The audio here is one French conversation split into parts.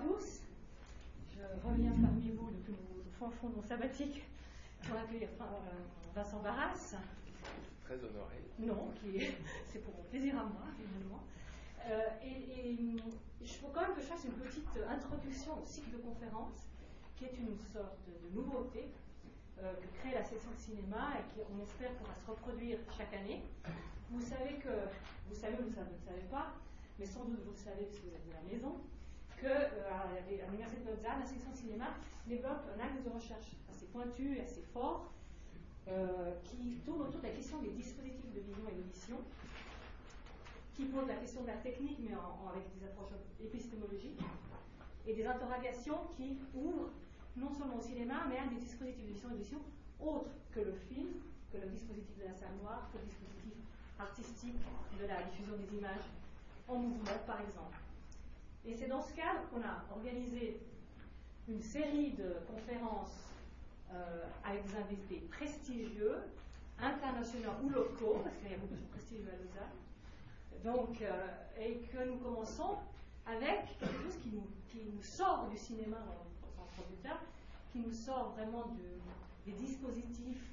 tous. Je reviens parmi vous depuis mon fond, fond de mon sabbatique pour accueillir euh, Vincent Barras. Très honoré. Non, c'est pour mon plaisir à moi, finalement. Euh, et, il faut quand même que je fasse une petite introduction au cycle de conférences, qui est une sorte de nouveauté euh, que crée la session de cinéma et qui, on espère, pourra se reproduire chaque année. Vous savez que, vous savez ou vous ne savez pas, mais sans doute vous le savez parce que vous êtes de la maison, que euh, à l'Université de Lausanne, la section cinéma développe un axe de recherche assez pointu et assez fort euh, qui tourne autour de la question des dispositifs de vision et d'audition, qui pose la question de la technique, mais avec des approches épistémologiques, et des interrogations qui ouvrent non seulement au cinéma, mais à des dispositifs de vision et d'audition autres que le film, que le dispositif de la salle noire, que le dispositif artistique de la diffusion des images en mouvement, par exemple. Et c'est dans ce cadre qu'on a organisé une série de conférences euh, avec des invités prestigieux, internationaux ou locaux, parce qu'il y a beaucoup de prestigieux à Lausanne. Donc, euh, et que nous commençons avec quelque chose qui nous, sort du cinéma dans le producteur, qui nous sort vraiment des dispositifs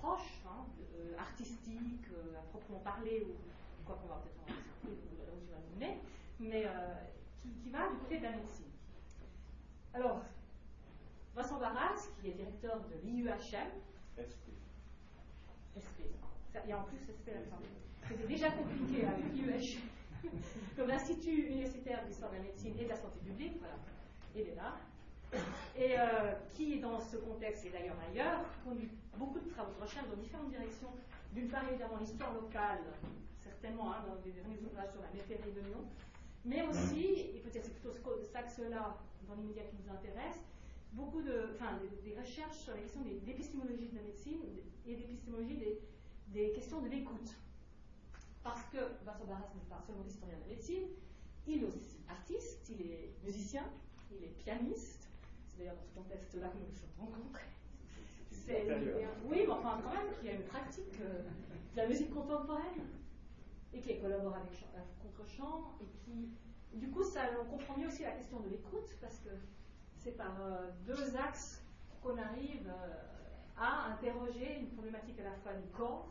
proches, hein, euh, artistiques, à proprement parler, ou quoi qu'on va peut-être en discuter, vais nous mener, mais qui, va du côté de la médecine. Alors, Vincent Barras, qui est directeur de l'IUHM. SP. SP. Il y a en plus SP là C'était déjà compliqué avec l'IUHM. Comme l'Institut universitaire d'histoire de la médecine et de la santé publique, voilà, il est là. Et euh, qui, dans ce contexte et d'ailleurs ailleurs, conduit beaucoup de travaux de recherche dans différentes directions. D'une part, évidemment, l'histoire locale, certainement, hein, dans des derniers ouvrages sur la métairie de Lyon, mais aussi, et peut-être c'est plutôt ce axe-là dans l'immédiat qui nous intéresse, beaucoup de, enfin, des, recherches sur la question de l'épistémologie de la médecine et d'épistémologie des, des questions de l'écoute. Parce que Vincent Barras n'est pas seulement historien de la médecine, il est aussi artiste, il est musicien, il est pianiste. C'est d'ailleurs dans ce contexte-là que nous nous sommes rencontrés. Oui, mais enfin, quand même, qui a une pratique euh, de la musique contemporaine et qui collabore avec Contre-Champ et qui, du coup, ça, on comprend mieux aussi la question de l'écoute parce que c'est par euh, deux axes qu'on arrive euh, à interroger une problématique à la fois du corps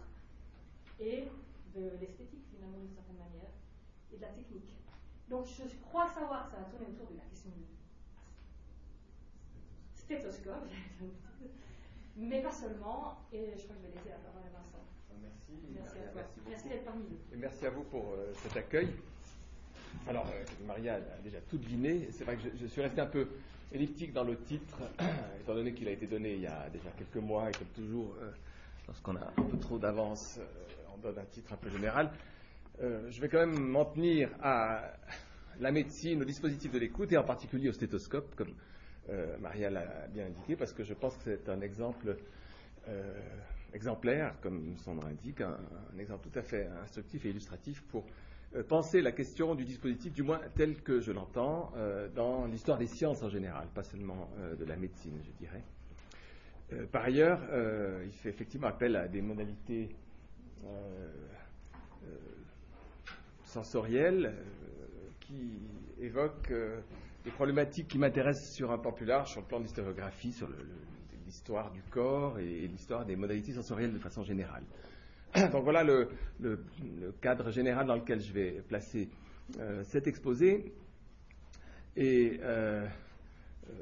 et de l'esthétique, finalement, d'une certaine manière, et de la technique. Donc, je crois savoir ça va tourner autour de la question du stéthoscope, mais pas seulement, et je crois que je vais laisser la parole à Vincent. Merci. Merci à. Merci, d'être parmi nous. Et merci à vous pour euh, cet accueil. Alors, euh, Maria a déjà tout deviné. C'est vrai que je, suis resté un peu elliptique dans le titre, étant donné qu'il a été donné il y a déjà quelques mois, et comme toujours, euh, lorsqu'on a un peu trop d'avance, on donne un titre un peu général. je vais quand même m'en tenir à la médecine, au dispositif de l'écoute, et en particulier au stéthoscope, comme Maria l'a bien indiqué, parce que je pense que c'est un exemple euh, exemplaire, comme son nom l'indique, un, exemple tout à fait instructif et illustratif pour euh, penser la question du dispositif, du moins tel que je l'entends, euh, dans l'histoire des sciences en général, pas seulement de la médecine, je dirais. par ailleurs, il fait effectivement appel à des modalités sensorielles qui évoquent des problématiques qui m'intéressent sur un plan plus large, sur le plan de l'historiographie, sur l'histoire du corps et, l'histoire des modalités sensorielles de façon générale. Donc voilà le, cadre général dans lequel je vais placer euh, cet exposé. Et euh, euh,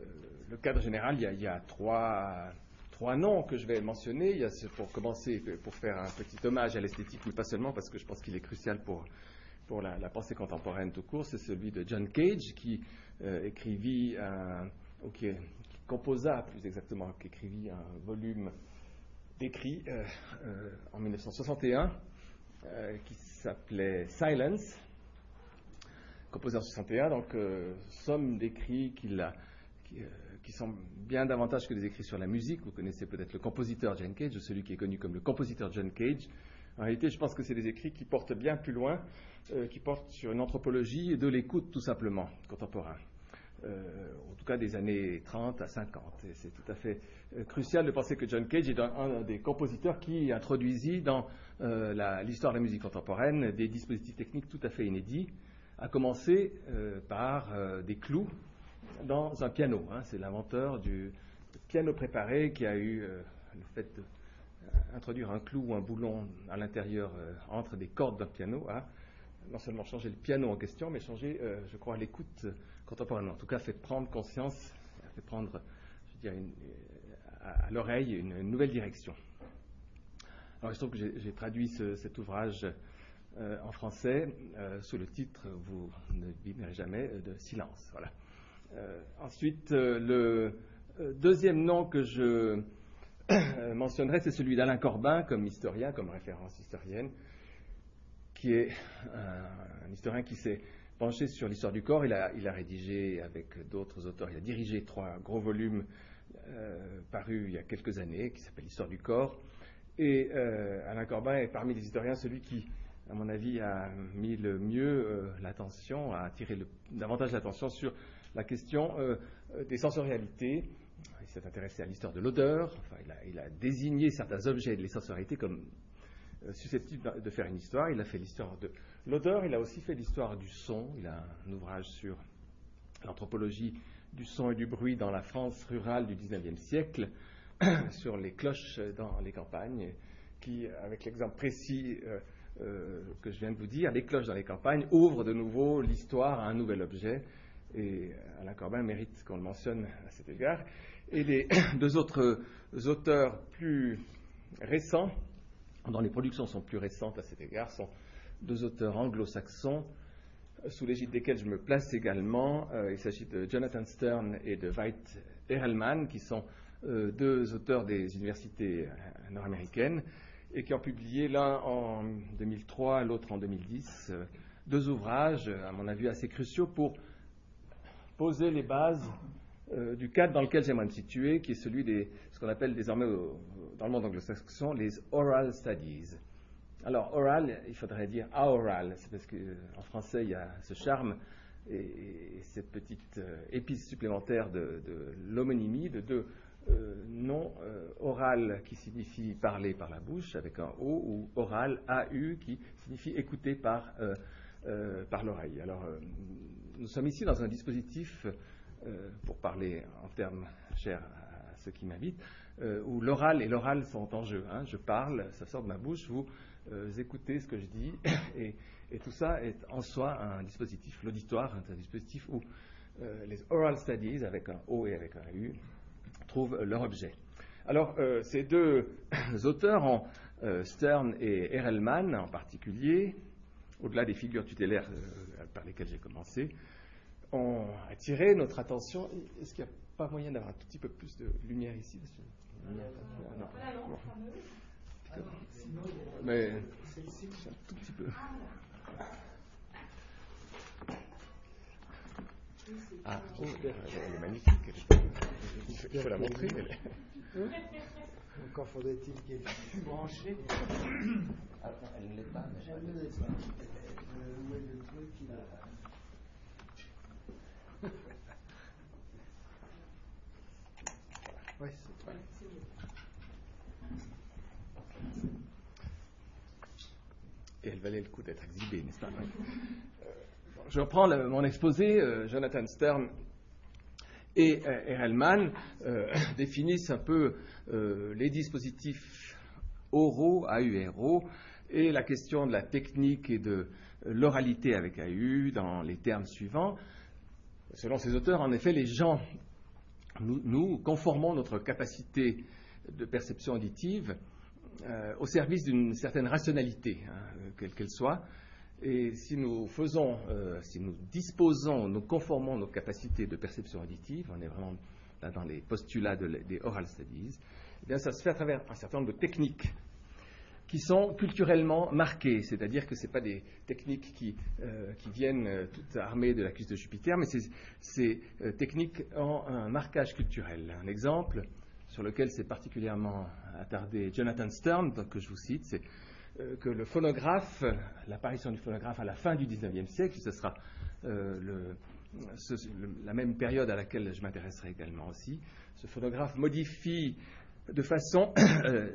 le cadre général, il y a, trois, noms que je vais mentionner. Il y a pour commencer, pour faire un petit hommage à l'esthétique, mais pas seulement parce que je pense qu'il est crucial pour pour la, pensée contemporaine tout court, c'est celui de John Cage qui écrivit un, composa plus exactement, qui écrivit un volume d'écrit euh, euh, en 1961 qui s'appelait Silence, composé en 61, donc somme d'écrits qui, qui, sont bien davantage que des écrits sur la musique. Vous connaissez peut-être le compositeur John Cage, celui qui est connu comme le compositeur John Cage, en réalité, je pense que c'est des écrits qui portent bien plus loin, euh, qui portent sur une anthropologie de l'écoute tout simplement contemporain. Euh, en tout cas des années 30 à 50. Et c'est tout à fait euh, crucial de penser que John Cage est un, des compositeurs qui introduisit dans l'histoire de la musique contemporaine des dispositifs techniques tout à fait inédits, à commencer par des clous dans un piano. Hein. C'est l'inventeur du piano préparé qui a eu le fait d'introduire un clou ou un boulon à l'intérieur entre des cordes d'un piano à non seulement changer le piano en question, mais changer, je crois, l'écoute contemporaine. En tout cas, fait prendre conscience, fait prendre, je dirais, à, l'oreille une, nouvelle direction. Alors, il se trouve que j'ai traduit cet ouvrage euh, en français euh, sous le titre, vous ne vivrez jamais, euh, de silence. Voilà. ensuite, le deuxième nom que je mentionnerai, c'est celui d'Alain Corbin comme historien, comme référence historienne, qui est un, historien qui s'est penché sur l'histoire du corps. Il a, il a rédigé avec d'autres auteurs, il a dirigé trois gros volumes parus il y a quelques années, qui s'appellent L'histoire du corps. Et Alain Corbin est parmi les historiens celui qui à mon avis, a mis le mieux euh, l'attention, a attiré davantage l'attention sur la question euh, euh, des sensorialités. Il s'est intéressé à l'histoire de l'odeur, il, a, désigné certains objets de sensorialités comme susceptibles de faire une histoire. Il a fait l'histoire de l'odeur, il a aussi fait l'histoire du son. Il a un ouvrage sur l'anthropologie du son et du bruit dans la France rurale du XIXe siècle, sur les cloches dans les campagnes, qui, avec l'exemple précis, euh, que je viens de vous dire, les cloches dans les campagnes, ouvrent de nouveau l'histoire à un nouvel objet. Et Alain Corbin mérite qu'on le mentionne à cet égard. Et les deux autres auteurs plus récents, dont les productions sont plus récentes à cet égard, sont deux auteurs anglo-saxons, sous l'égide desquels je me place également. Euh, il s'agit de Jonathan Stern et de Veit Erelman, qui sont euh, deux auteurs des universités nord-américaines et qui ont publié l'un en 2003, l'autre en 2010, euh, deux ouvrages, à mon avis, assez cruciaux pour poser les bases euh, du cadre dans lequel j'aimerais me situer, qui est celui des ce qu'on appelle désormais dans le monde anglo-saxon les oral studies. Alors, oral, il faudrait dire aoral, c'est parce qu'en euh, français, il y a ce charme et, cette petite épice supplémentaire de, de l'homonymie de deux euh, euh, oral qui signifie parler par la bouche avec un O ou oral AU qui signifie écouter par, euh, par l'oreille. Alors nous sommes ici dans un dispositif, pour parler en termes chers à ceux qui m'invitent, où l'oral et l'oral sont en jeu. Hein. Je parle, ça sort de ma bouche, vous écoutez ce que je dis, et, tout ça est en soi un dispositif. L'auditoire est un dispositif où les oral studies, avec un O et avec un U, trouvent leur objet. Alors, euh, ces deux auteurs, euh, Stern et Erelman en particulier, au-delà des figures tutélaires euh, par lesquelles j'ai commencé, ont attiré notre attention. Est-ce qu'il n'y a pas moyen d'avoir un tout petit peu plus de lumière ici Mais un tout petit peu. Ah, oh, elle est magnifique. Il faut la montrer. Encore faudrait-il qu'elle fût branchée. Ah, elle ne l'est pas. Elle ne l'est pas. Où est le truc qui l'a. Oui, c'est vrai. Et elle valait le coup d'être exhibée, n'est-ce pas? Euh, Je reprends mon exposé. Euh, Jonathan Stern et euh, Erelman euh, définissent un peu euh, les dispositifs oraux, AURO, et la question de la technique et de l'oralité avec AU dans les termes suivants. Selon ces auteurs, en effet, les gens, nous, conformons notre capacité de perception auditive au service d'une certaine rationalité, hein, quelle qu'elle soit, et si nous faisons, euh, si nous disposons, nous conformons nos capacités de perception auditive, on est vraiment dans les postulats des oral studies, eh bien ça se fait à travers un certain nombre de techniques qui sont culturellement marquées, c'est-à-dire que ce pas des techniques qui, euh, viennent euh, toutes armées de la cuisse de Jupiter, mais c'est techniques ont un marquage culturel. Un exemple sur lequel s'est particulièrement attardé Jonathan Stern, que je vous cite, c'est euh, que le phonographe, l'apparition du phonographe à la fin du XIXe siècle, ce sera euh, la même période à laquelle je m'intéresserai également aussi, ce phonographe modifie de façon euh,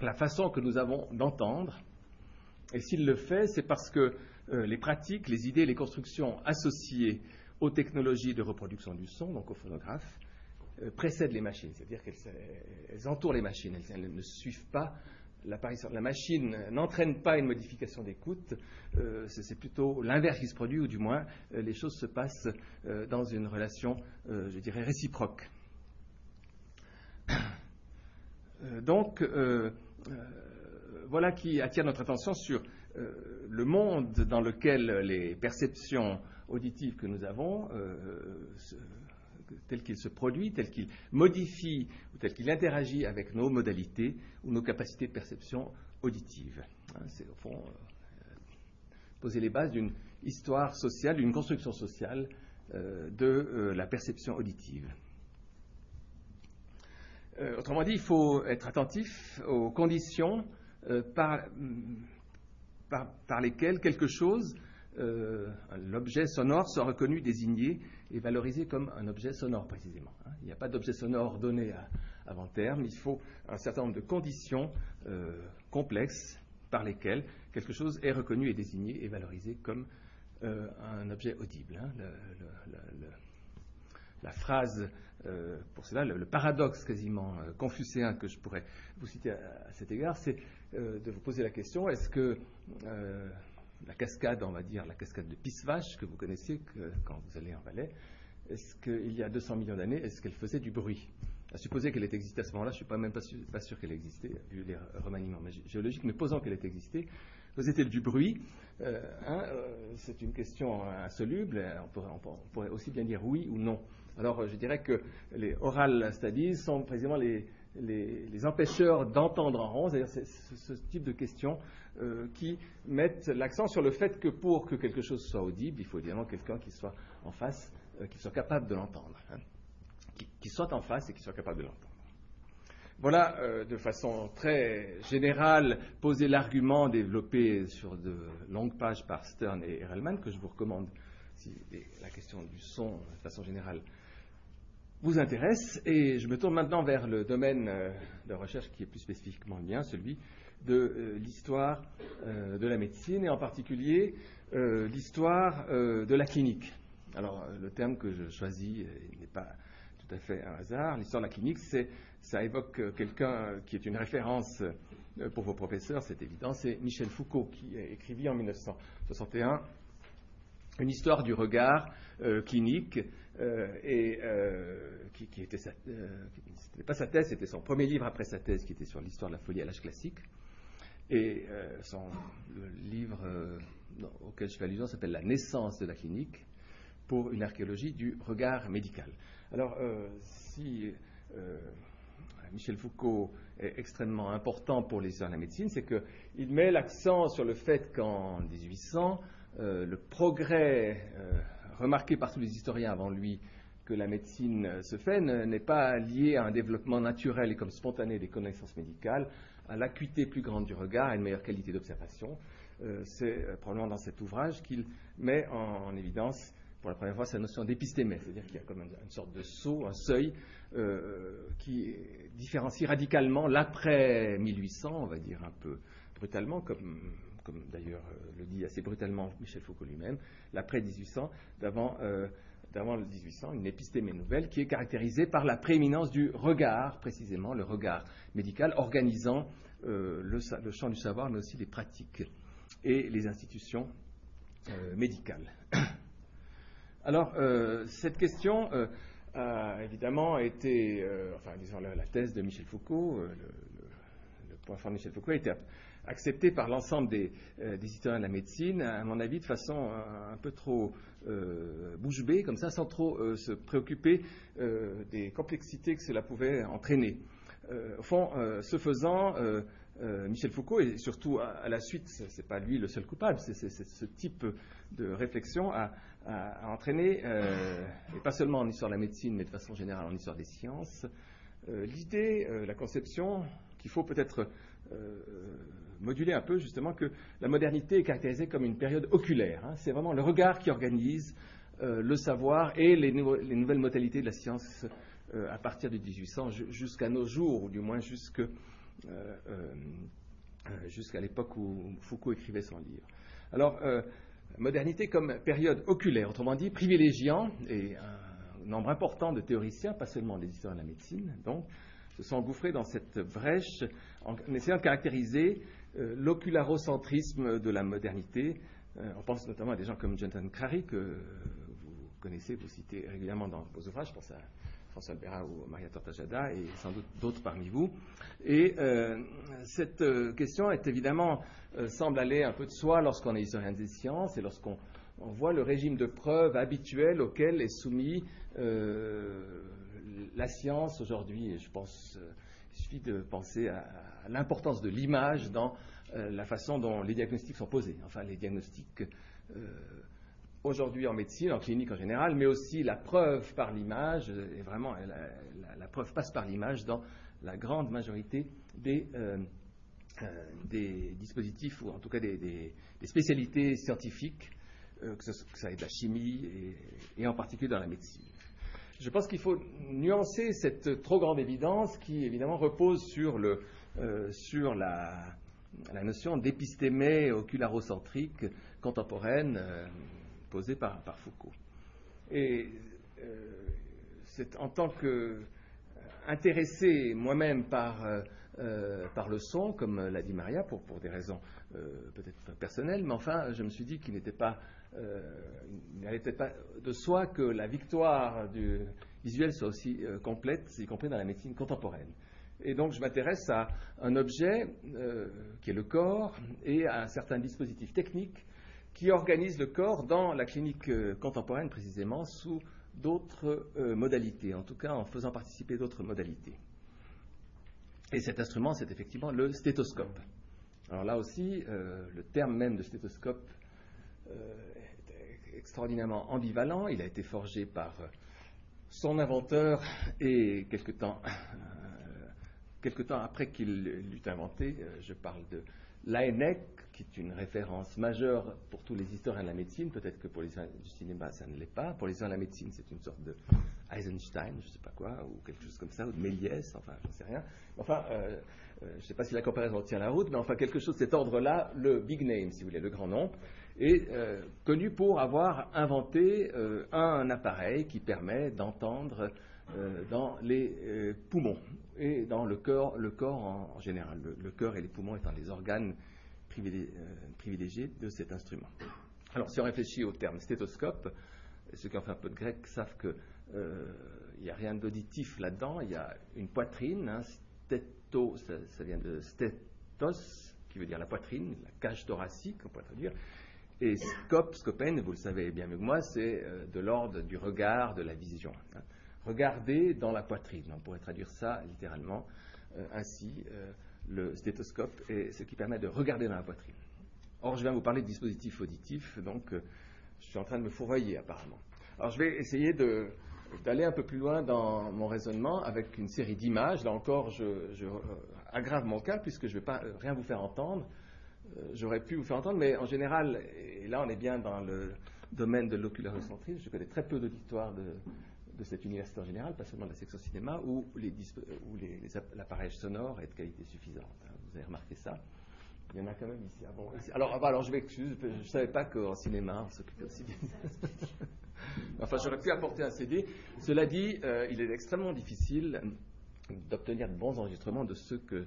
la façon que nous avons d'entendre. Et s'il le fait, c'est parce que les pratiques, les idées, les constructions associées aux technologies de reproduction du son, donc aux phonographes, précèdent les machines, c'est-à-dire qu'elles entourent les machines, elles, ne suivent pas l'apparition. La machine n'entraîne pas une modification d'écoute, c'est plutôt l'inverse qui se produit, ou du moins les choses se passent dans une relation, je dirais, réciproque. donc, voilà qui attire notre attention sur euh, le monde dans lequel les perceptions auditives que nous avons, euh, tel qu'il se produit, tel qu'il modifie ou tel qu'il interagit avec nos modalités ou nos capacités de perception auditive. Hein, c'est au fond euh, poser les bases d'une histoire sociale, d'une construction sociale de la perception auditive. Autrement dit, il faut être attentif aux conditions euh, par, par, lesquels quelque chose, euh, l'objet sonore, soit reconnu, désigné et valorisé comme un objet sonore précisément. Hein. Il n'y a pas d'objet sonore donné avant terme, il faut un certain nombre de conditions euh, complexes par lesquelles quelque chose est reconnu et désigné et valorisé comme un objet audible. Hein. La phrase euh, pour cela, le, paradoxe quasiment euh, confucéen que je pourrais vous citer à, cet égard, c'est euh, de vous poser la question est-ce que la cascade, on va dire, la cascade de Pissevache, que vous connaissez quand vous allez en Valais, est-ce qu'il y a 200 millions d'années, est-ce qu'elle faisait du bruit? À supposer qu'elle ait existé à ce moment-là, je ne suis pas même pas sûr, qu'elle existait, vu les remaniements géologiques, mais posant qu'elle ait existé, faisait-elle du bruit? Hein, C'est une question insoluble, on pourrait aussi bien dire oui ou non. Alors, je dirais que les oral studies sont précisément les, empêcheurs d'entendre en rond, c'est-à-dire ce, type de questions euh, qui mettent l'accent sur le fait que pour que quelque chose soit audible, il faut évidemment quelqu'un qui soit en face, euh, qui soit capable de l'entendre, hein. qui, soit en face et qui soit capable de l'entendre. Voilà, euh, de façon très générale, poser l'argument développé sur de longues pages par Stern et Erelman, que je vous recommande si la question du son, de façon générale, vous intéresse. Et je me tourne maintenant vers le domaine euh, de recherche qui est plus spécifiquement le mien, celui de euh, l'histoire euh, de la médecine et en particulier l'histoire de la clinique. Alors le terme que je choisis n'est pas tout à fait un hasard. L'histoire de la clinique, ça évoque quelqu'un qui est une référence pour vos professeurs, c'est évident, c'est Michel Foucault qui a écrit en 1961 une histoire du regard clinique et euh, qui, qui, était euh, c'était pas sa thèse, c'était son premier livre après sa thèse qui était sur l'histoire de la folie à l'âge classique. Et son le livre auquel je fais allusion s'appelle La naissance de la clinique pour une archéologie du regard médical. Alors, si Michel Foucault est extrêmement important pour l'histoire de la médecine, c'est qu'il met l'accent sur le fait qu'en 1800, le progrès remarqué par tous les historiens avant lui que la médecine se fait n'est pas lié à un développement naturel et comme spontané des connaissances médicales, à l'acuité plus grande du regard, à une meilleure qualité d'observation. Euh, c'est euh, probablement dans cet ouvrage qu'il met en, évidence pour la première fois sa notion d'épistémé, c'est-à-dire qu'il y a comme une, sorte de saut, un seuil euh, qui différencie radicalement l'après 1800, on va dire un peu brutalement, comme comme d'ailleurs euh, le dit assez brutalement Michel Foucault lui-même, l'après 1800, d'avant euh, le 1800, une épistémée nouvelle qui est caractérisée par la prééminence du regard, précisément le regard médical, organisant euh, le, champ du savoir, mais aussi les pratiques et les institutions médicales. Alors, cette question a évidemment été, enfin, disons, la, thèse de Michel Foucault, le, point fort de Michel Foucault a été accepté par l'ensemble euh, des, historiens de la médecine, à mon avis, de façon euh, un, peu trop euh, bouche bée, comme ça, sans trop euh, se préoccuper des complexités que cela pouvait entraîner. au fond, ce faisant, Michel Foucault, et surtout à, la suite, ce n'est pas lui le seul coupable, c'est ce type de réflexion a, entraîné, et pas seulement en histoire de la médecine, mais de façon générale en histoire des sciences, l'idée, la conception qu'il faut peut-être moduler un peu justement que la modernité est caractérisée comme une période oculaire. Hein. C'est vraiment le regard qui organise euh, le savoir et les, nouvelles modalités de la science euh, à partir du 1800 jusqu'à nos jours, ou du moins euh, jusqu'à l'époque où Foucault écrivait son livre. Alors, modernité comme période oculaire, autrement dit privilégiant, et un nombre important de théoriciens, pas seulement des historiens de la médecine, donc, se sont engouffrés dans cette brèche en, essayant de caractériser l'ocularocentrisme de la modernité. Euh, on pense notamment à des gens comme Jonathan Crary, que vous connaissez, vous citez régulièrement dans vos ouvrages, je pense à François Albera ou Maria Tortajada, et sans doute d'autres parmi vous. Et euh, cette question est évidemment, semble aller un peu de soi lorsqu'on est historien des sciences et lorsqu'on voit le régime de preuve habituel auquel est soumis la science aujourd'hui, et je pense, euh, il suffit de penser à, l'importance de l'image dans euh, la façon dont les diagnostics sont posés. Enfin, les diagnostics euh, aujourd'hui en médecine, en clinique en général, mais aussi la preuve par l'image, et vraiment la, preuve passe par l'image dans la grande majorité des, des, dispositifs, ou en tout cas des, spécialités scientifiques, que, ça ait de la chimie et en particulier dans la médecine. Je pense qu'il faut nuancer cette trop grande évidence qui, évidemment, repose sur, le, euh, sur la, notion d'épistémé ocularocentrique contemporaine euh, posée par, par, Foucault. Et euh, c'est en tant qu'intéressé moi-même par, par le son, comme l'a dit Maria, pour, pour des raisons peut-être personnelles, mais enfin, je me suis dit qu'il n'était pas euh, il n'allait peut-être pas de soi que la victoire du visuel soit aussi euh, complète, y compris dans la médecine contemporaine. Et donc je m'intéresse à un objet euh, qui est le corps et à un certain dispositif technique qui organise le corps dans la clinique contemporaine précisément sous d'autres modalités, en tout cas en faisant participer d'autres modalités. Et cet instrument, c'est effectivement le stéthoscope. Alors là aussi, le terme même de stéthoscope extraordinairement ambivalent. Il a été forgé par euh, son inventeur et quelque temps, euh, temps après qu'il l'eut inventé, euh, je parle de Laennec, qui est une référence majeure pour tous les historiens de la médecine. Peut-être que pour les historiens du cinéma, ça ne l'est pas. Pour les historiens de la médecine, c'est une sorte de Eisenstein, je ne sais pas quoi, ou quelque chose comme ça, ou de Méliès, enfin, je ne sais rien. Enfin, je ne sais pas si la comparaison tient la route, mais enfin, quelque chose de cet ordre-là, le big name, si vous voulez, le grand nom est euh, connu pour avoir inventé euh, un appareil qui permet d'entendre euh, dans les poumons et dans le corps, le corps en, général, le, cœur et les poumons étant les organes privilégiés de cet instrument. Alors si on réfléchit au terme stéthoscope, ceux qui ont fait un peu de grec savent qu'il n'y a rien d'auditif là-dedans, il y a une poitrine, hein, stéto, ça, vient de stétos, qui veut dire la poitrine, la cage thoracique, on pourrait traduire, et scope, scopen, vous le savez bien mieux que moi, c'est euh, de l'ordre du regard, de la vision. Hein. Regarder dans la poitrine, on pourrait traduire ça littéralement euh, ainsi. Euh, le stéthoscope est ce qui permet de regarder dans la poitrine. Or, je viens vous parler de dispositifs auditifs, donc je suis en train de me fourvoyer apparemment. Alors, je vais essayer d'aller un peu plus loin dans mon raisonnement avec une série d'images. Là encore, je, je aggrave mon cas puisque je ne vais pas rien vous faire entendre. Euh, j'aurais pu vous faire entendre, mais en général, et là on est bien dans le domaine de l'ocularocentrisme, je connais très peu de, de cette université en général, pas seulement de la section cinéma, où, l'appareil sonore est de qualité suffisante. Hein. Vous avez remarqué ça Il y en a quand même ici. Ah bon, alors, ah bah, alors je m'excuse, je ne savais pas qu'en cinéma on s'occupait aussi bien. enfin, j'aurais pu apporter un CD. Cela dit, euh, il est extrêmement difficile d'obtenir de bons enregistrements de ceux que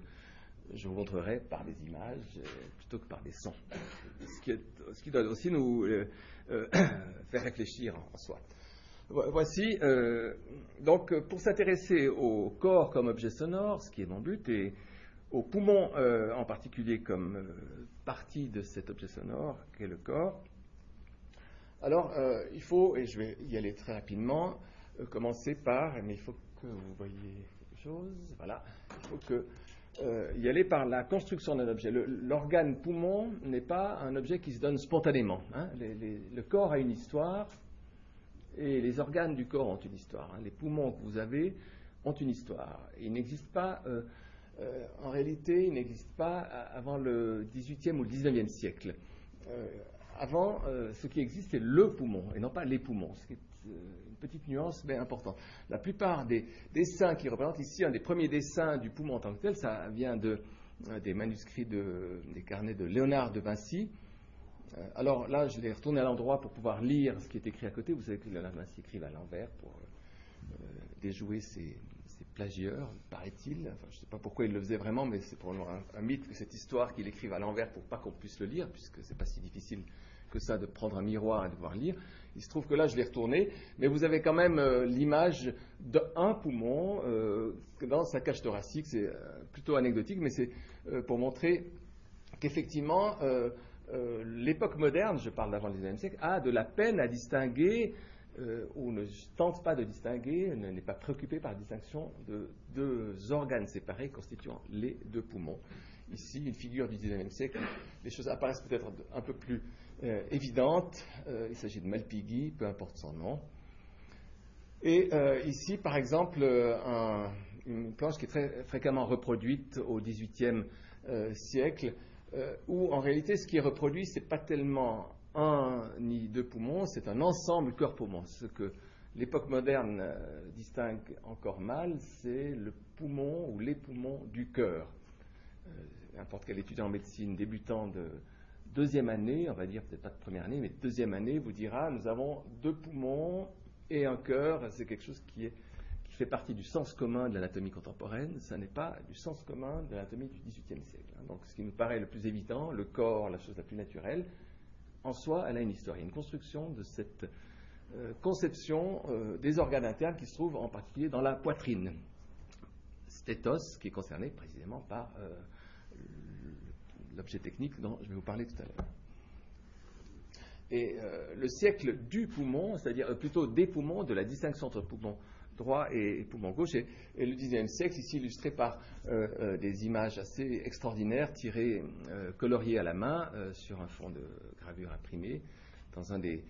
je vous montrerai par des images euh, plutôt que par des sons. Ce qui, doit aussi nous euh, euh, faire réfléchir en, soi. Voici, donc, pour s'intéresser au corps comme objet sonore, ce qui est mon but, et aux poumons en particulier comme partie de cet objet sonore qu'est le corps, alors il faut, et je vais y aller très rapidement, commencer par, mais il faut que vous voyez quelque chose, voilà, il faut que euh, y aller par la construction d'un objet. L'organe poumon n'est pas un objet qui se donne spontanément. Hein. le corps a une histoire et les organes du corps ont une histoire. Hein. Les poumons que vous avez ont une histoire. Il n'existe pas, euh, euh, en réalité, il n'existe pas avant le 18e ou le 19e siècle. avant, ce qui existe, c'est le poumon et non pas les poumons, petite nuance, mais importante. La plupart des dessins qui représentent ici, un des premiers dessins du poumon en tant que tel, ça vient de, euh, des manuscrits des carnets de Léonard de Vinci, Euh, alors là, je l'ai retourné à l'endroit pour pouvoir lire ce qui est écrit à côté. Vous savez que la Vinci écrivent à l'envers pour euh, déjouer ses, plagieurs, paraît-il. Je ne sais pas pourquoi il le faisait vraiment, mais c'est pour un, mythe que cette histoire qu'il écrive à l'envers pour pas qu'on puisse le lire, puisque c'est pas si difficile que ça de prendre un miroir et de pouvoir lire. Il se trouve que là, je l'ai retourné, mais vous avez quand même euh, l'image d'un poumon euh, dans sa cage thoracique. C'est euh, plutôt anecdotique, mais c'est pour montrer qu'effectivement, l'époque moderne, je parle d'avant le 19e siècle, a de la peine à distinguer ou ne tente pas de distinguer, n'est pas préoccupé par la distinction de deux organes séparés constituant les deux poumons. Ici, une figure du 19e siècle, les choses apparaissent peut-être un peu plus euh, évidente. Euh, il s'agit de Malpighi, peu importe son nom. Et euh, ici, par exemple, une planche qui est très fréquemment reproduite au XVIIIe siècle, où en réalité, ce qui est reproduit, ce n'est pas tellement un ni deux poumons, c'est un ensemble cœur-poumon. Ce que l'époque moderne distingue encore mal, c'est le poumon ou les poumons du cœur. N'importe quel étudiant en médecine débutant de deuxième année, on va dire peut-être pas de première année, mais deuxième année, vous dira nous avons deux poumons et un cœur. C'est quelque chose qui, est, qui fait partie du sens commun de l'anatomie contemporaine. Ça n'est pas du sens commun de l'anatomie du XVIIIe siècle. Hein. Donc, ce qui nous paraît le plus évident, le corps, la chose la plus naturelle, en soi, elle a une histoire. Il y a une construction de cette euh, conception euh, des organes internes qui se trouvent en particulier dans la poitrine. Stétos, qui est concerné précisément par euh, l'objet technique dont je vais vous parler tout à l'heure. Et euh, le siècle du poumon, c'est-à-dire euh, plutôt des poumons, de la distinction entre poumon droit et, poumon gauche, et, le 19e siècle, ici illustré par euh, des images assez extraordinaires tirées, coloriées à la main sur un fond de gravure imprimée dans un des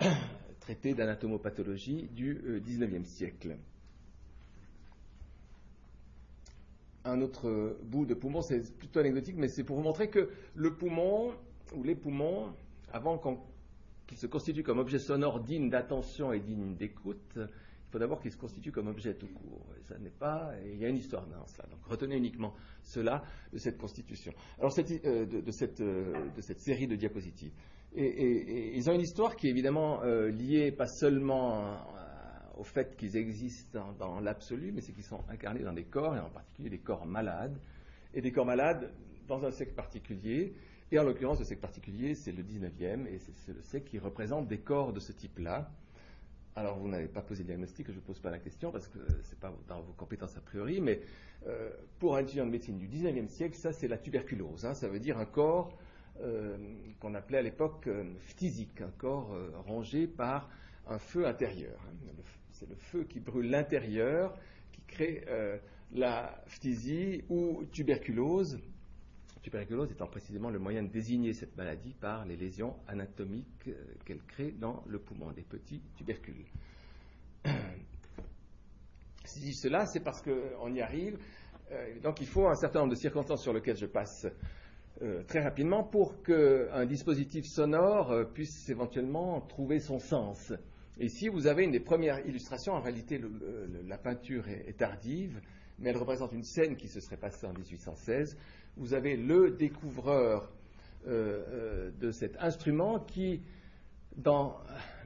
traités d'anatomopathologie du 19e siècle. Un autre bout de poumon, c'est plutôt anecdotique, mais c'est pour vous montrer que le poumon, ou les poumons, avant qu'ils se constituent comme objet sonore digne d'attention et digne d'écoute, il faut d'abord qu'ils se constituent comme objet tout court. ça n'est pas, il y a une histoire dans cela. Donc retenez uniquement cela de cette constitution. Alors euh, de, cette, euh, de, cette, série de diapositives. Et, ils ont une histoire qui est évidemment euh, liée pas seulement au fait qu'ils existent dans, l'absolu, mais c'est qu'ils sont incarnés dans des corps, et en particulier des corps malades, et des corps malades dans un siècle particulier. Et en l'occurrence, le siècle particulier, c'est le 19e, et c'est le siècle qui représente des corps de ce type-là. Alors, vous n'avez pas posé le diagnostic, je ne pose pas la question, parce que ce n'est pas dans vos compétences a priori, mais euh, pour un étudiant de médecine du 19e siècle, ça, c'est la tuberculose. Hein. ça veut dire un corps euh, qu'on appelait à l'époque euh, un corps rongé par un feu intérieur. Hein c'est le feu qui brûle l'intérieur qui crée euh, la phtisie ou tuberculose. Tuberculose étant précisément le moyen de désigner cette maladie par les lésions anatomiques euh, qu'elle crée dans le poumon, des petits tubercules. si je dis cela, c'est parce qu'on y arrive. Euh, donc il faut un certain nombre de circonstances sur lesquelles je passe très rapidement pour qu'un dispositif sonore puisse éventuellement trouver son sens. Ici, vous avez une des premières illustrations. En réalité, la peinture est, tardive, mais elle représente une scène qui se serait passée en 1816. Vous avez le découvreur euh, euh, de cet instrument qui, dans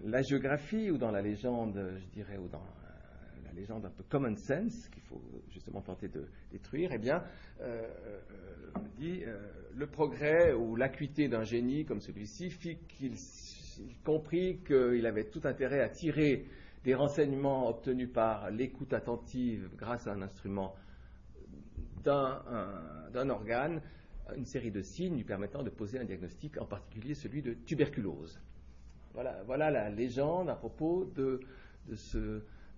la géographie ou dans la légende, je dirais, ou dans euh, la légende un peu common sense, qu'il faut justement tenter de détruire, eh bien, dit le progrès ou l'acuité d'un génie comme celui-ci fit qu'il compris qu'il avait tout intérêt à tirer des renseignements obtenus par l'écoute attentive grâce à un instrument d'un organe, une série de signes lui permettant de poser un diagnostic, en particulier celui de tuberculose. Voilà, la légende à propos de,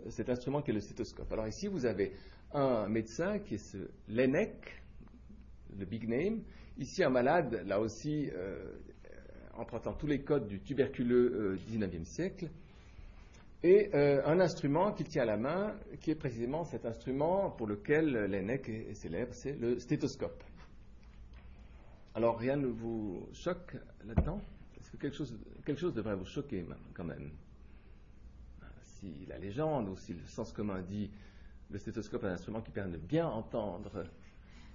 cet instrument qui est le stéthoscope. Alors ici, vous avez un médecin qui est ce Lenec, le big name. Ici, un malade, là aussi, euh, empruntant tous les codes du tuberculeux euh, 19e siècle, et euh, un instrument qu'il tient à la main, qui est précisément cet instrument pour lequel l'ENEC est, célèbre, c'est le stéthoscope. Alors rien ne vous choque là-dedans? Est-ce que quelque chose, quelque chose devrait vous choquer quand même? Si la légende ou si le sens commun dit le stéthoscope est un instrument qui permet de bien entendre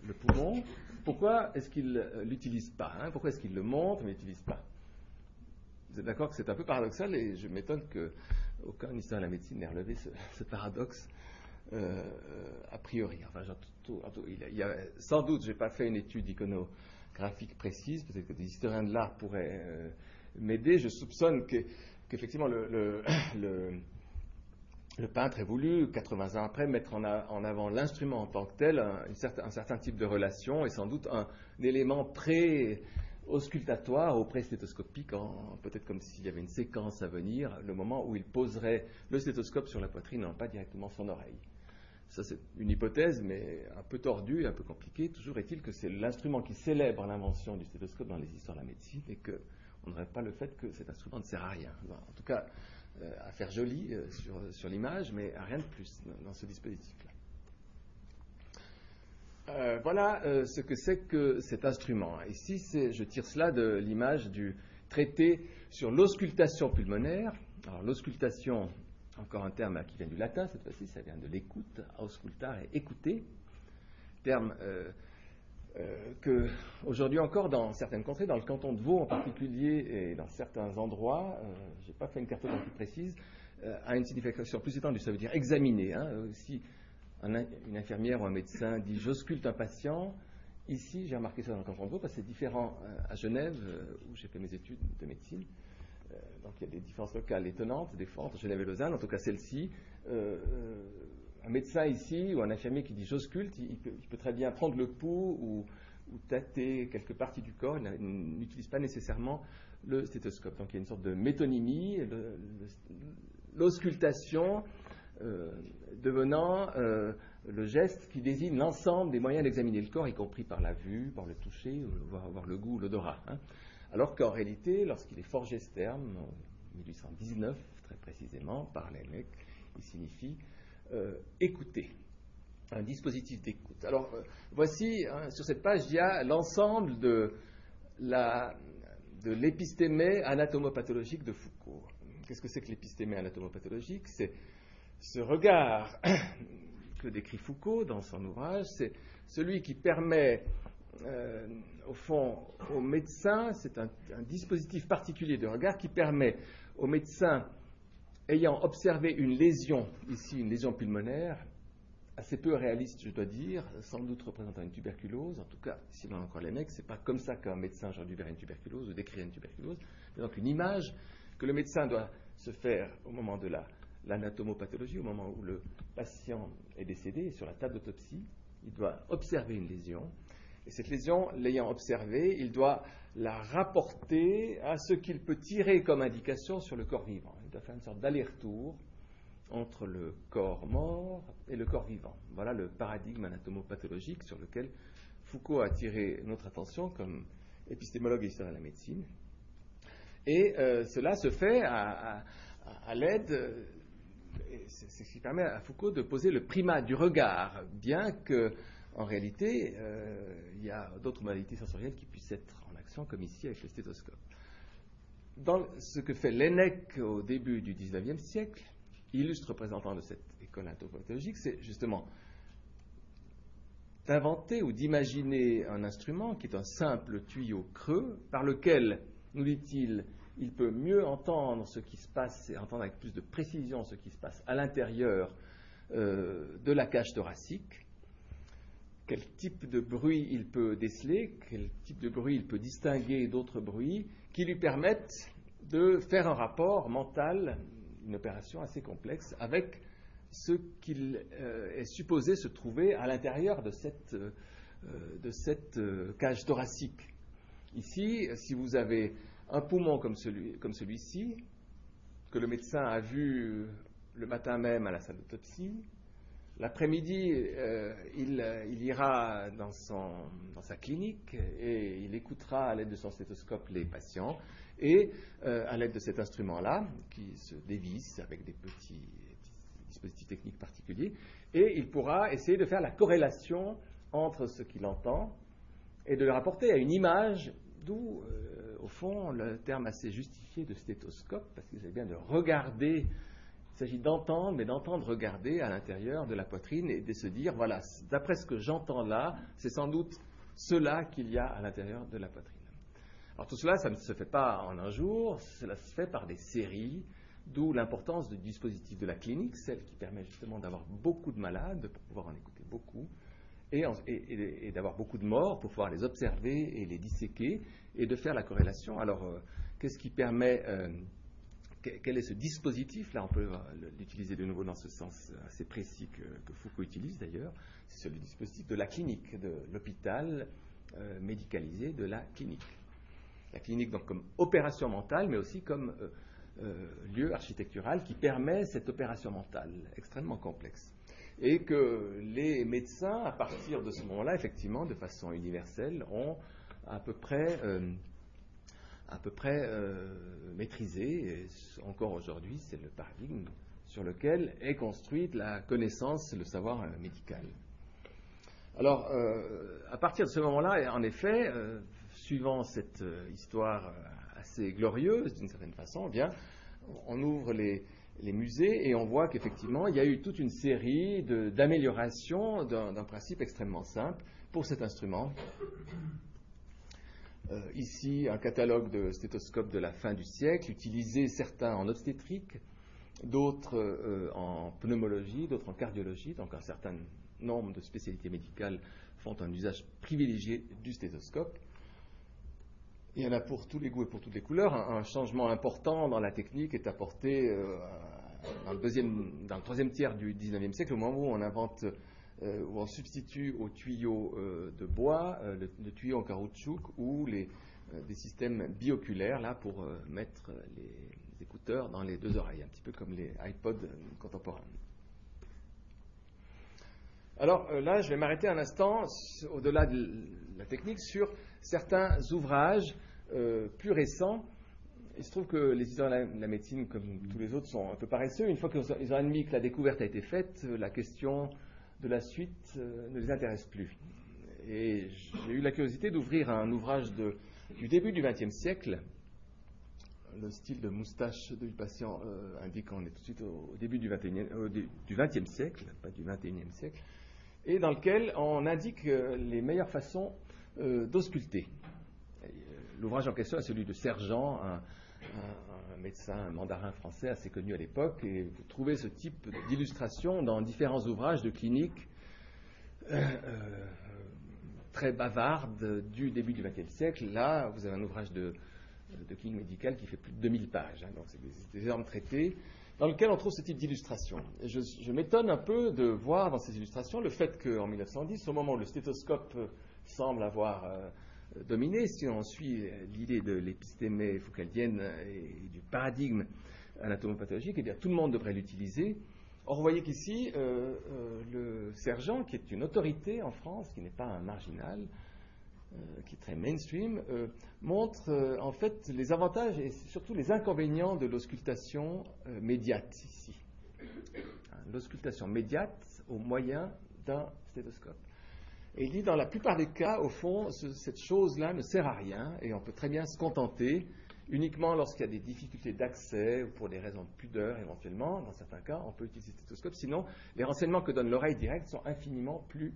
le poumon, pourquoi est-ce qu'il ne l'utilise pas hein? Pourquoi est-ce qu'il le montre mais ne l'utilise pas? Vous êtes d'accord que c'est un peu paradoxal et je m'étonne qu'aucun historien de la médecine n'ait relevé ce, paradoxe euh, a priori. Enfin, y a, sans doute, je n'ai pas fait une étude iconographique précise, peut-être que des historiens de l'art pourraient euh, m'aider. Je soupçonne qu'effectivement le, peintre ait voulu, 80 ans après, mettre en, avant l'instrument en tant que tel, un, certain type de relation et sans doute un, élément pré auscultatoire ou pré-stéthoscopique, peut-être comme s'il y avait une séquence à venir, le moment où il poserait le stéthoscope sur la poitrine, non pas directement son oreille. Ça, c'est une hypothèse, mais un peu tordue, un peu compliquée. Toujours est-il que c'est l'instrument qui célèbre l'invention du stéthoscope dans les histoires de la médecine et qu'on n'aurait pas le fait que cet instrument ne sert à rien. En tout cas, euh, à faire joli euh, sur, l'image, mais à rien de plus dans, ce dispositif-là. Euh, voilà ce que c'est que cet instrument. Ici, je tire cela de l'image du traité sur l'auscultation pulmonaire. Alors, l'auscultation, encore un terme qui vient du latin cette fois-ci, ça vient de l'écoute, auscultare et écouter, terme euh, euh, que aujourd'hui encore dans certaines contrées, dans le canton de Vaud en particulier et dans certains endroits, euh, je n'ai pas fait une cartographie précise, a une signification plus étendue, ça veut dire examiner. Hein. Une infirmière ou un médecin dit j'ausculte un patient, ici j'ai remarqué ça dans le de Vaud parce que c'est différent à Genève où j'ai fait mes études de médecine. Euh, donc il y a des différences locales étonnantes, des fois entre Genève et Lausanne, en tout cas celle-ci. Euh, euh, un médecin ici ou un infirmier qui dit j'ausculte, il, peut très bien prendre le pouls ou, tâter quelques parties du corps, il n'utilise pas nécessairement le stéthoscope. Donc il y a une sorte de métonymie, l'auscultation devenant le geste qui désigne l'ensemble des moyens d'examiner le corps, y compris par la vue, par le toucher, voire, le goût, l'odorat. Hein. Alors qu'en réalité, lorsqu'il est forgé ce terme, en 1819 très précisément, par Lennec, il signifie euh, écouter, un dispositif d'écoute. Alors euh, voici, hein, sur cette page, il y a l'ensemble de, de l'épistémé anatomopathologique de Foucault. Qu'est-ce que c'est que l'épistémé anatomopathologique? Ce regard que décrit Foucault dans son ouvrage, c'est celui qui permet euh, au fond, au médecin, c'est un, dispositif particulier de regard qui permet au médecin ayant observé une lésion, ici une lésion pulmonaire, assez peu réaliste, je dois dire, sans doute représentant une tuberculose, en tout cas, si l'on a encore les mecs, c'est pas comme ça qu'un médecin aujourd'hui verrait une tuberculose ou décrire une tuberculose, c'est donc une image que le médecin doit se faire au moment de l'anatomopathologie, au moment où le patient est décédé, sur la table d'autopsie, il doit observer une lésion, et cette lésion, l'ayant observée, il doit la rapporter à ce qu'il peut tirer comme indication sur le corps vivant. Il doit faire une sorte d'aller-retour entre le corps mort et le corps vivant. Voilà le paradigme anatomopathologique sur lequel Foucault a attiré notre attention comme épistémologue et historien de la médecine. Et euh, cela se fait à, l'aide, c'est ce qui permet à Foucault de poser le primat du regard, bien que en réalité, euh, il y a d'autres modalités sensorielles qui puissent être en action, comme ici avec le stéthoscope. Dans ce que fait Lennec au début du XIXe siècle, illustre représentant de cette école anthropologique, c'est justement d'inventer ou d'imaginer un instrument qui est un simple tuyau creux par lequel, nous dit-il, il peut mieux entendre ce qui se passe et entendre avec plus de précision ce qui se passe à l'intérieur euh, de la cage thoracique quel type de bruit il peut déceler, quel type de bruit il peut distinguer d'autres bruits qui lui permettent de faire un rapport mental, une opération assez complexe, avec ce qu'il euh, est supposé se trouver à l'intérieur de cette, euh, de cette cage thoracique. Ici, si vous avez un poumon comme, celui, comme celui-ci, que le médecin a vu le matin même à la salle d'autopsie, L'après-midi, euh, euh, il, ira dans, sa clinique et il écoutera à l'aide de son stéthoscope les patients et euh, à l'aide de cet instrument-là, qui se dévisse avec des petits dispositifs techniques particuliers, et il pourra essayer de faire la corrélation entre ce qu'il entend et de le rapporter à une image, d'où, au fond, le terme assez justifié de stéthoscope, parce qu'il s'agit bien de regarder il s'agit d'entendre, mais d'entendre regarder à l'intérieur de la poitrine et de se dire, voilà, d'après ce que j'entends là, c'est sans doute cela qu'il y a à l'intérieur de la poitrine. Alors tout cela, ça ne se fait pas en un jour, cela se fait par des séries, d'où l'importance du dispositif de la clinique, celle qui permet justement d'avoir beaucoup de malades pour pouvoir en écouter beaucoup, et, d'avoir beaucoup de morts pour pouvoir les observer et les disséquer, et de faire la corrélation. Alors, euh, qu'est-ce qui permet... Euh, quel est ce dispositif? Là, on peut l'utiliser de nouveau dans ce sens assez précis que, Foucault utilise d'ailleurs. C'est le dispositif de la clinique, de l'hôpital euh, médicalisé de la clinique. La clinique, donc, comme opération mentale, mais aussi comme lieu architectural qui permet cette opération mentale extrêmement complexe et que les médecins, à partir de ce moment-là, effectivement, de façon universelle, ont à peu près, euh, à peu près euh, maîtrisé, et encore aujourd'hui, c'est le paradigme sur lequel est construite la connaissance, le savoir euh, médical. Alors, à partir de ce moment-là, en effet, suivant cette histoire assez glorieuse, d'une certaine façon, eh bien, on ouvre les, les musées et on voit qu'effectivement, il y a eu toute une série d'améliorations d'un principe extrêmement simple pour cet instrument. Euh, ici, un catalogue de stéthoscopes de la fin du siècle, utilisés certains en obstétrique, d'autres euh, en pneumologie, d'autres en cardiologie, donc un certain nombre de spécialités médicales font un usage privilégié du stéthoscope. Il y en a pour tous les goûts et pour toutes les couleurs. Un, changement important dans la technique est apporté euh, dans, le troisième tiers du XIXe siècle, au moment où on invente, euh, où on substitue au tuyau euh, de bois le, tuyau en caoutchouc ou les, des systèmes bioculaires là pour mettre les écouteurs dans les deux oreilles, un petit peu comme les iPods contemporains. Alors là, je vais m'arrêter un instant, au-delà de la technique, sur certains ouvrages euh, plus récents. Il se trouve que les historiens de la, médecine, comme tous les autres, sont un peu paresseux. Une fois qu'ils ont admis que la découverte a été faite, la question de la suite euh, ne les intéresse plus. Et j'ai eu la curiosité d'ouvrir un ouvrage du début du XXe siècle. Le style de moustache du patient euh, indique qu'on est tout de suite au, début du XXe siècle, pas du XXIe siècle, et dans lequel on indique les meilleures façons euh, d'ausculter. Euh, l'ouvrage en question est celui de Sergent, un, médecin un mandarin français assez connu à l'époque, et vous trouvez ce type d'illustration dans différents ouvrages de clinique euh, très bavardes du début du XXe siècle. Là, vous avez un ouvrage de, clinique médicale qui fait plus de 2000 pages, hein, donc c'est des, énormes traités dans lequel on trouve ce type d'illustration. Je, je m'étonne un peu de voir dans ces illustrations le fait qu'en 1910, au moment où le stéthoscope semble avoir euh, dominé, si on suit l'idée de l'épistémée foucaldienne et du paradigme anatomopathologique, eh bien tout le monde devrait l'utiliser. Or, vous voyez qu'ici, euh, euh, le sergent, qui est une autorité en France, qui n'est pas un marginal, qui est très mainstream, montre en fait les avantages et surtout les inconvénients de l'auscultation médiate ici. Hein, l'auscultation médiate au moyen d'un stéthoscope. Et il dit, dans la plupart des cas, au fond, cette chose-là ne sert à rien et on peut très bien se contenter uniquement lorsqu'il y a des difficultés d'accès ou pour des raisons de pudeur éventuellement. Dans certains cas, on peut utiliser le stéthoscope. Sinon, les renseignements que donne l'oreille directe sont infiniment plus,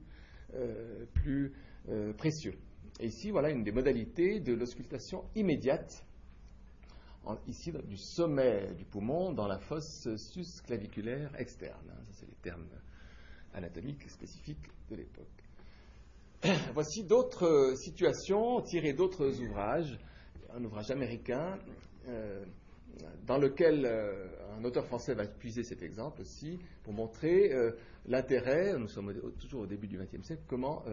euh, plus euh, précieux. Et ici, voilà une des modalités de l'auscultation immédiate, ici du sommet du poumon dans la fosse susclaviculaire externe. Ça, c'est les termes anatomiques spécifiques de l'époque. Voici d'autres euh, situations tirées d'autres ouvrages. Un ouvrage américain euh, dans lequel euh, un auteur français va puiser cet exemple aussi pour montrer l'intérêt, nous sommes toujours au début du XXe siècle, comment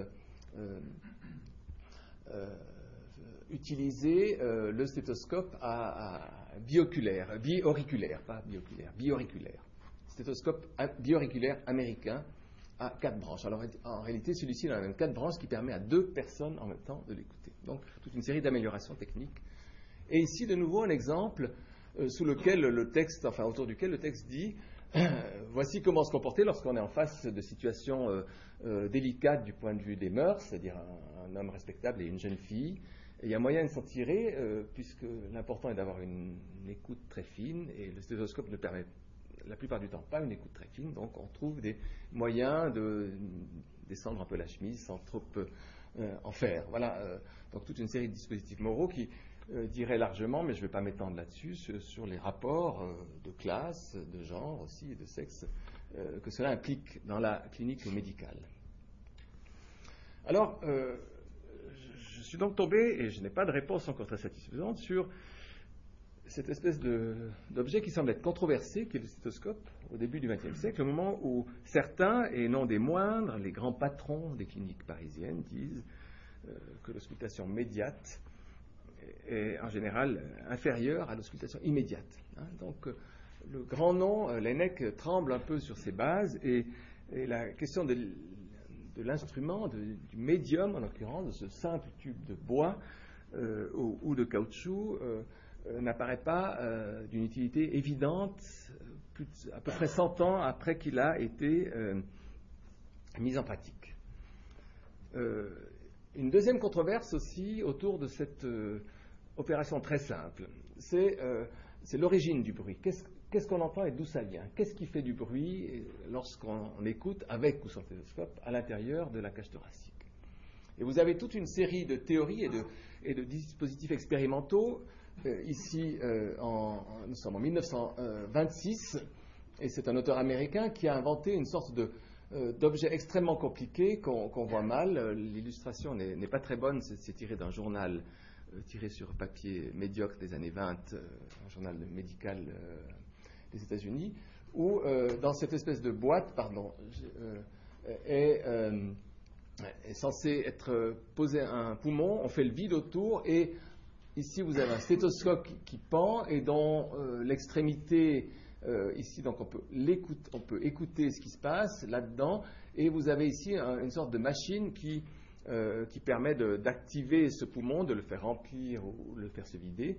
utiliser le stéthoscope à, bioculaire, biauriculaire, pas bioculaire, biauriculaire. Stéthoscope biauriculaire américain à quatre branches. Alors en réalité, celui-ci il a même quatre branches qui permet à deux personnes en même temps de l'écouter. Donc toute une série d'améliorations techniques. Et ici, de nouveau, un exemple euh, sous lequel le texte, enfin autour duquel le texte dit voici comment se comporter lorsqu'on est en face de situations euh, euh, délicates du point de vue des mœurs, c'est-à-dire un, homme respectable et une jeune fille. il y a moyen de s'en tirer, puisque l'important est d'avoir une, une, écoute très fine, et le stéthoscope ne permet la plupart du temps pas une écoute très fine, donc on trouve des moyens de descendre un peu la chemise sans trop euh, en faire. Voilà, euh, donc toute une série de dispositifs moraux qui dirait largement, mais je ne vais pas m'étendre là-dessus, sur, les rapports de classe, de genre aussi et de sexe que cela implique dans la clinique médicale. Alors, je suis donc tombé, et je n'ai pas de réponse encore très satisfaisante, sur cette espèce d'objet qui semble être controversé, qui est le stéthoscope, au début du XXe siècle, au moment où certains, et non des moindres, les grands patrons des cliniques parisiennes, disent euh, que l'auscultation médiate est en général inférieure à l'auscultation immédiate. Hein. Donc, euh, le grand nom, euh, l'ENEC, tremble un peu sur ses bases, et, la question de, l'instrument, du médium en l'occurrence, de ce simple tube de bois ou, de caoutchouc, n'apparaît pas euh, d'une utilité évidente à peu près 100 ans après qu'il a été euh, mis en pratique. une deuxième controverse aussi autour de cette opération très simple, c'est l'origine du bruit. Qu'est-ce qu'on entend et d'où ça vient? Qu'est-ce qui fait du bruit lorsqu'on écoute avec ou sans télescope à l'intérieur de la cage thoracique? Et vous avez toute une série de théories et de dispositifs expérimentaux euh, ici, euh, nous sommes en 1926, et c'est un auteur américain qui a inventé une sorte euh, d'objet extrêmement compliqué qu'on voit mal. L'illustration n'est pas très bonne, c'est tiré d'un journal tiré sur papier médiocre des années 20, un journal médical des États-Unis, où dans cette espèce de boîte, pardon, est, censé être posé un poumon, on fait le vide autour et Ici, vous avez un stéthoscope qui, pend et dont euh, l'extrémité, euh, ici, donc on peut, écouter ce qui se passe là-dedans. Et vous avez ici une sorte de machine qui, euh, permet d'activer ce poumon, de le faire remplir ou le faire se vider.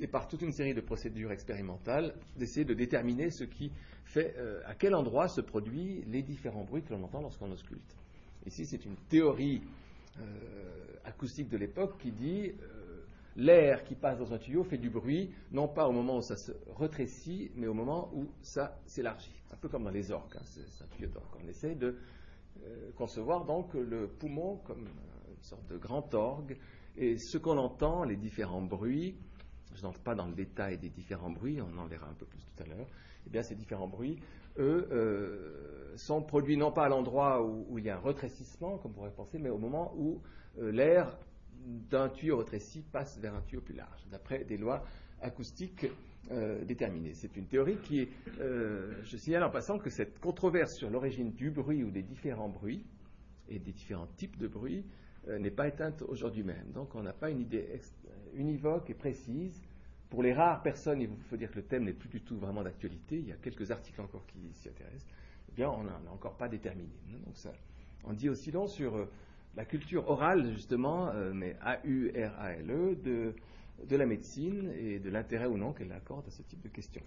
Et par toute une série de procédures expérimentales, d'essayer de déterminer ce qui fait, à quel endroit se produisent les différents bruits que l'on entend lorsqu'on ausculte. Ici, c'est une théorie acoustique de l'époque qui dit l'air qui passe dans un tuyau fait du bruit, non pas au moment où ça se rétrécit, mais au moment où ça s'élargit. Un peu comme dans les orques, hein, c'est un tuyau d'orgue. On essaie de euh, concevoir donc le poumon comme une sorte de grand orgue, et ce qu'on entend, les différents bruits, je n'entre pas dans le détail des différents bruits, on en verra un peu plus tout à l'heure, eh bien ces différents bruits, eux, euh, sont produits non pas à l'endroit où, il y a un rétrécissement, comme on pourrait penser, mais au moment où euh, l'air d'un tuyau rétréci passe vers un tuyau plus large, d'après des lois acoustiques euh, déterminées. C'est une théorie qui est, euh, je signale en passant que cette controverse sur l'origine du bruit ou des différents bruits et des différents types de bruits euh, n'est pas éteinte aujourd'hui même. Donc on n'a pas une idée univoque et précise. Pour les rares personnes, il faut dire que le thème n'est plus du tout vraiment d'actualité, il y a quelques articles encore qui s'y intéressent, eh bien on n'en a encore pas déterminé. Donc ça on dit aussi long sur la culture orale, justement, euh, mais A-U-R-A-L-E, de, la médecine et de l'intérêt ou non qu'elle accorde à ce type de questions.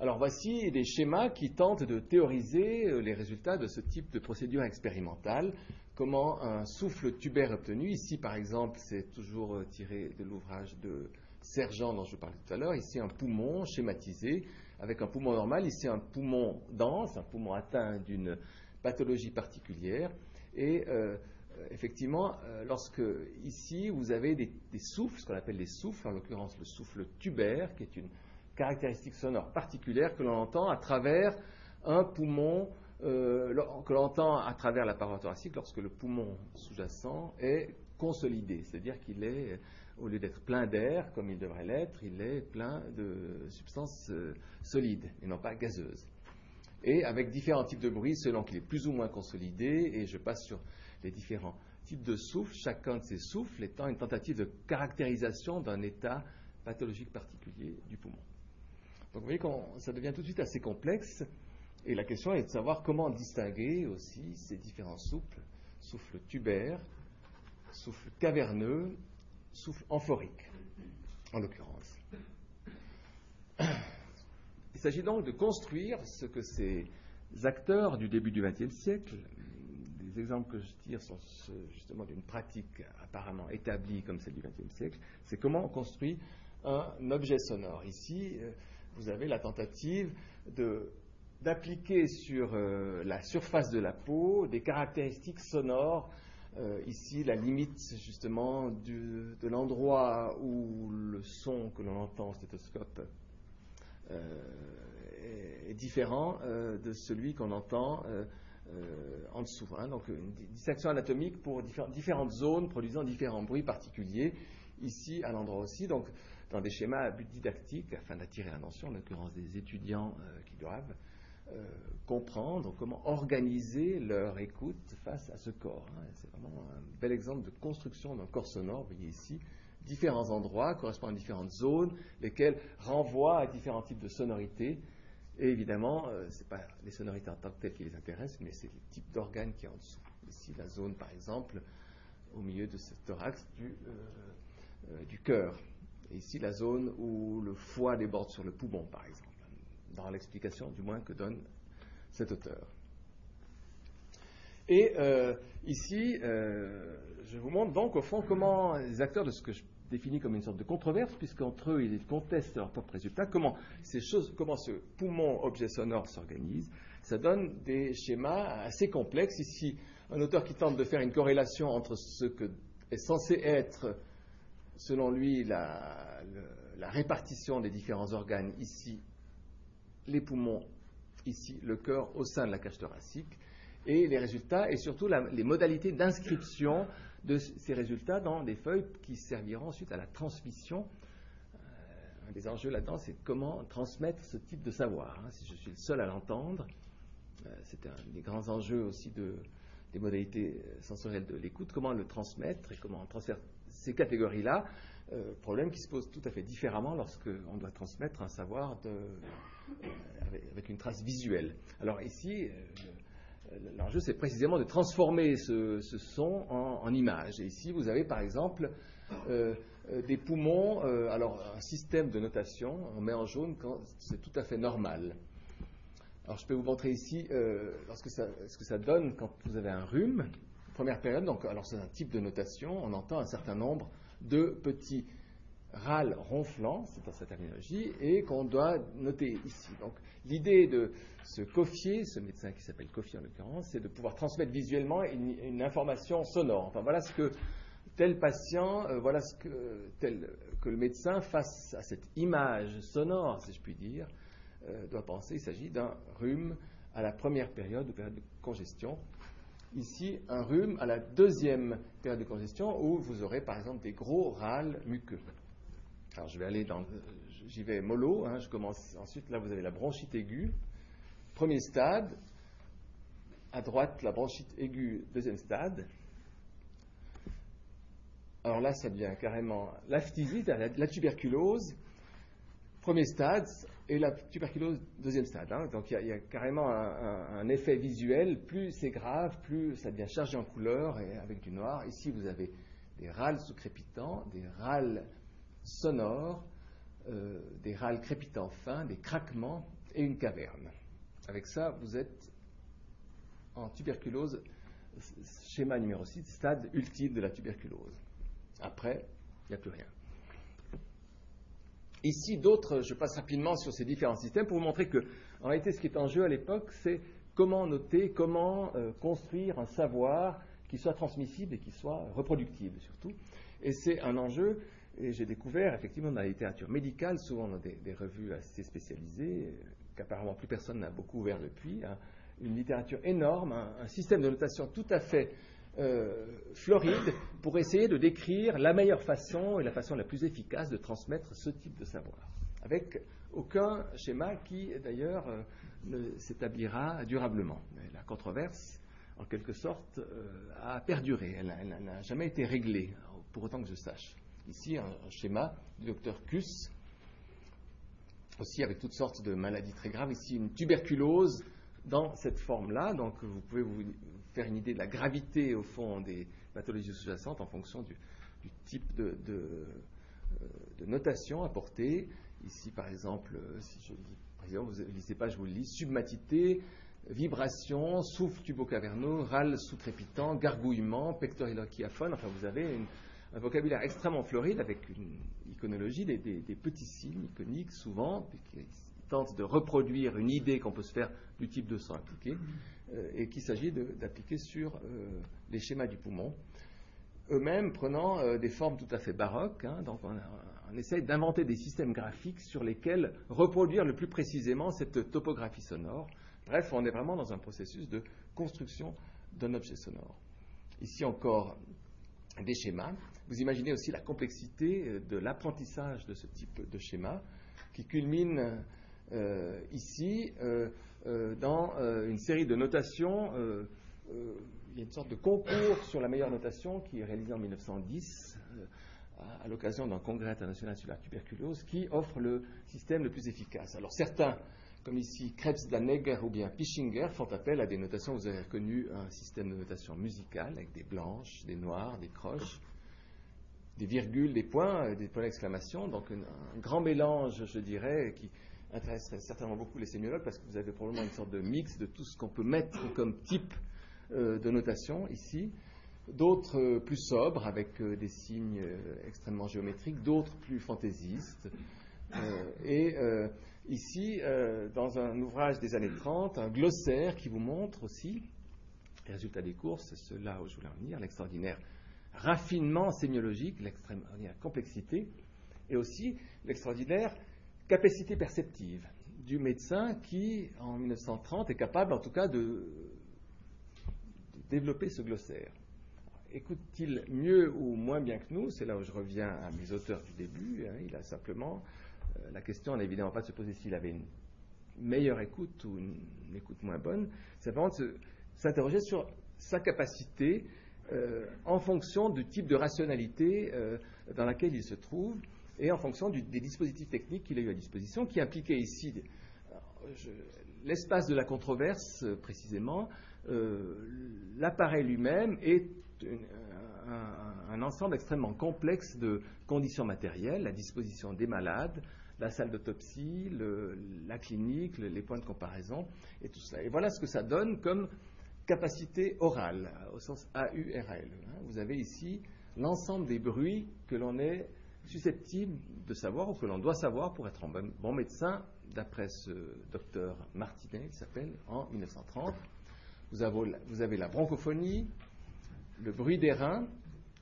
Alors voici des schémas qui tentent de théoriser euh, les résultats de ce type de procédure expérimentale. Comment un souffle tubaire obtenu. Ici, par exemple, c'est toujours euh, tiré de l'ouvrage de Sergent dont je parlais tout à l'heure. Ici, un poumon schématisé avec un poumon normal. Ici, un poumon dense, un poumon atteint d'une pathologie particulière. Et euh, effectivement, euh, lorsque ici vous avez des, souffles, ce qu'on appelle les souffles, en l'occurrence le souffle tubaire, qui est une caractéristique sonore particulière que l'on entend à travers un poumon, euh, que l'on entend à travers la paroi thoracique lorsque le poumon sous-jacent est consolidé, c'est-à-dire qu'il est, au lieu d'être plein d'air comme il devrait l'être, il est plein de substances solides et non pas gazeuses et avec différents types de bruits selon qu'il est plus ou moins consolidé, et je passe sur les différents types de souffles, chacun de ces souffles étant une tentative de caractérisation d'un état pathologique particulier du poumon. Donc vous voyez que ça devient tout de suite assez complexe, et la question est de savoir comment distinguer aussi ces différents souffles, souffle tubaire, souffle caverneux, souffle amphorique, en l'occurrence. Il s'agit donc de construire ce que ces acteurs du début du XXe siècle, les exemples que je tire sont justement d'une pratique apparemment établie comme celle du XXe siècle, c'est comment on construit un objet sonore. Ici, euh, vous avez la tentative d'appliquer sur euh, la surface de la peau des caractéristiques sonores Euh, ici, la limite justement de l'endroit où le son que l'on entend au stéthoscope est, différent de celui qu'on entend en dessous. Hein. donc une distinction anatomique pour différentes zones produisant différents bruits particuliers. Ici, à l'endroit aussi. Donc, dans des schémas à but didactique, afin d'attirer l'attention, en l'occurrence des étudiants euh, qui doivent euh, comprendre comment organiser leur écoute face à ce corps. Hein. C'est vraiment un bel exemple de construction d'un corps sonore. Vous voyez ici différents endroits correspondant à différentes zones, lesquelles renvoient à différents types de sonorités. Et évidemment, euh, ce n'est pas les sonorités en tant que telles qui les intéressent, mais c'est le type d'organe qui est en dessous. Ici, la zone, par exemple, au milieu de ce thorax du, du cœur ici la zone où le foie déborde sur le poumon, par exemple, dans l'explication du moins que donne cet auteur. Et euh, ici, euh, je vous montre donc au fond comment les acteurs de ce que je définis comme une sorte de controverse, puisqu'entre eux ils contestent leurs propres résultats, comment ces choses, comment ce poumon objet sonore s'organise, ça donne des schémas assez complexes. Ici, un auteur qui tente de faire une corrélation entre ce que est censé être selon lui, la, répartition des différents organes, ici, les poumons, ici, le cœur au sein de la cage thoracique, et les résultats, et surtout les modalités d'inscription de ces résultats dans des feuilles qui serviront ensuite à la transmission. Euh, un des enjeux là-dedans, c'est comment transmettre ce type de savoir. Hein. si je suis le seul à l'entendre, euh, c'est un des grands enjeux aussi des modalités sensorielles de l'écoute, comment le transmettre et comment transférer ces catégories-là, euh, problème qui se pose tout à fait différemment lorsqu'on doit transmettre un savoir euh, avec, une trace visuelle. Alors ici, euh, l'enjeu, c'est précisément de transformer ce, son en, image. Ici, vous avez par exemple des poumons, alors un système de notation, on met en jaune quand c'est tout à fait normal. Alors je peux vous montrer ici ce que ça donne quand vous avez un rhume. Première période, donc, alors c'est un type de notation, on entend un certain nombre de petits râles ronflants, c'est dans cette terminologie, et qu'on doit noter ici. Donc l'idée de ce Coffier, ce médecin qui s'appelle Coffier en l'occurrence, c'est de pouvoir transmettre visuellement une, information sonore. Enfin voilà ce que tel patient, euh, voilà ce que, tel, que le médecin face à cette image sonore, si je puis dire, euh, doit penser. Il s'agit d'un rhume à la première période, période de congestion, ici un rhume à la deuxième période de congestion où vous aurez par exemple des gros râles muqueux. Alors je vais aller dans, j'y vais mollo, hein, je commence ensuite, là vous avez la bronchite aiguë, premier stade, à droite la bronchite aiguë, deuxième stade. Alors là ça devient carrément l'aphthysie, la tuberculose, premier stade, et la tuberculose, deuxième stade. Hein. Donc il y, a carrément un, effet visuel. Plus c'est grave, plus ça devient chargé en couleur et avec du noir. Ici, vous avez des râles sous-crépitants, des râles sonores, euh, des râles crépitants fins, des craquements et une caverne. Avec ça, vous êtes en tuberculose, schéma numéro 6, stade ultime de la tuberculose. Après, il n'y a plus rien. Ici, d'autres, je passe rapidement sur ces différents systèmes pour vous montrer que, en réalité, ce qui est en jeu à l'époque, c'est comment noter, comment euh, construire un savoir qui soit transmissible et qui soit reproductible surtout. Et c'est un enjeu, et j'ai découvert effectivement dans la littérature médicale, souvent dans des, revues assez spécialisées, euh, qu'apparemment plus personne n'a beaucoup ouvert depuis, hein, une littérature énorme, un, système de notation tout à fait euh, Floride pour essayer de décrire la meilleure façon et la façon la plus efficace de transmettre ce type de savoir, avec aucun schéma qui d'ailleurs euh, ne s'établira durablement. la controverse, en quelque sorte, a perduré, elle, n'a jamais été réglée, pour autant que je sache. Ici, un, schéma du docteur Kuss, aussi avec toutes sortes de maladies très graves. Ici, une tuberculose dans cette forme-là. Donc, vous pouvez vous faire une idée de la gravité, au fond, des pathologies sous-jacentes en fonction du, type de, euh, de, notation apportée. Ici, par exemple, euh, si je lis, par exemple, vous ne lisez pas, je vous le lis, submatité, vibration, souffle tubocaverneux, râle sous-crépitant, gargouillement, pectorilochiaphone. Enfin, vous avez un vocabulaire extrêmement floride avec une iconologie des, petits signes iconiques souvent, qui tente de reproduire une idée qu'on peut se faire du type de sang appliqué, euh, et qu'il s'agit d'appliquer sur euh, les schémas du poumon, eux-mêmes prenant euh, des formes tout à fait baroques. Hein. donc on, on essaye d'inventer des systèmes graphiques sur lesquels reproduire le plus précisément cette topographie sonore. Bref, on est vraiment dans un processus de construction d'un objet sonore. Ici encore, des schémas. Vous imaginez aussi la complexité de l'apprentissage de ce type de schéma qui culmine euh, ici euh, euh, dans une série de notations. il y a une sorte de concours sur la meilleure notation qui est réalisé en 1910 à, l'occasion d'un congrès international sur la tuberculose qui offre le système le plus efficace. Alors certains comme ici Krebs, Danegger ou bien Pischinger, font appel à des notations. Vous avez reconnu un système de notation musicale avec des blanches, des noires, des croches, des virgules, des points, euh, des points d'exclamation. Donc un, grand mélange, je dirais, qui intéresserait certainement beaucoup les sémiologues parce que vous avez probablement une sorte de mix de tout ce qu'on peut mettre comme type euh, de notation ici. D'autres euh, plus sobres avec des signes extrêmement géométriques, d'autres plus fantaisistes. et ici, dans un ouvrage des années 30, un glossaire qui vous montre aussi les résultats des cours, c'est cela où je voulais en venir, l'extraordinaire raffinement sémiologique, l'extraordinaire complexité, et aussi l'extraordinaire capacité perceptive du médecin qui, en 1930, est capable en tout cas de, développer ce glossaire. Écoute-t-il mieux ou moins bien que nous? C'est là où je reviens à mes auteurs du début. Hein. il a simplement euh, la question n'est évidemment pas de se poser s'il avait une meilleure écoute ou une, écoute moins bonne, c'est vraiment de s'interroger sur sa capacité euh, en fonction du type de rationalité euh, dans laquelle il se trouve et en fonction des dispositifs techniques qu'il a eu à disposition, qui impliquaient ici l'espace de la controverse précisément, l'appareil lui-même est un, ensemble extrêmement complexe de conditions matérielles, la disposition des malades, la salle d'autopsie, la clinique, les points de comparaison et tout cela. Et voilà ce que ça donne comme capacité orale, au sens AURL. Hein. Vous avez ici l'ensemble des bruits que l'on est susceptible de savoir ou que l'on doit savoir pour être un bon, médecin, d'après ce docteur Martinet, qui s'appelle, en 1930. Vous avez, la bronchophonie, le bruit des reins,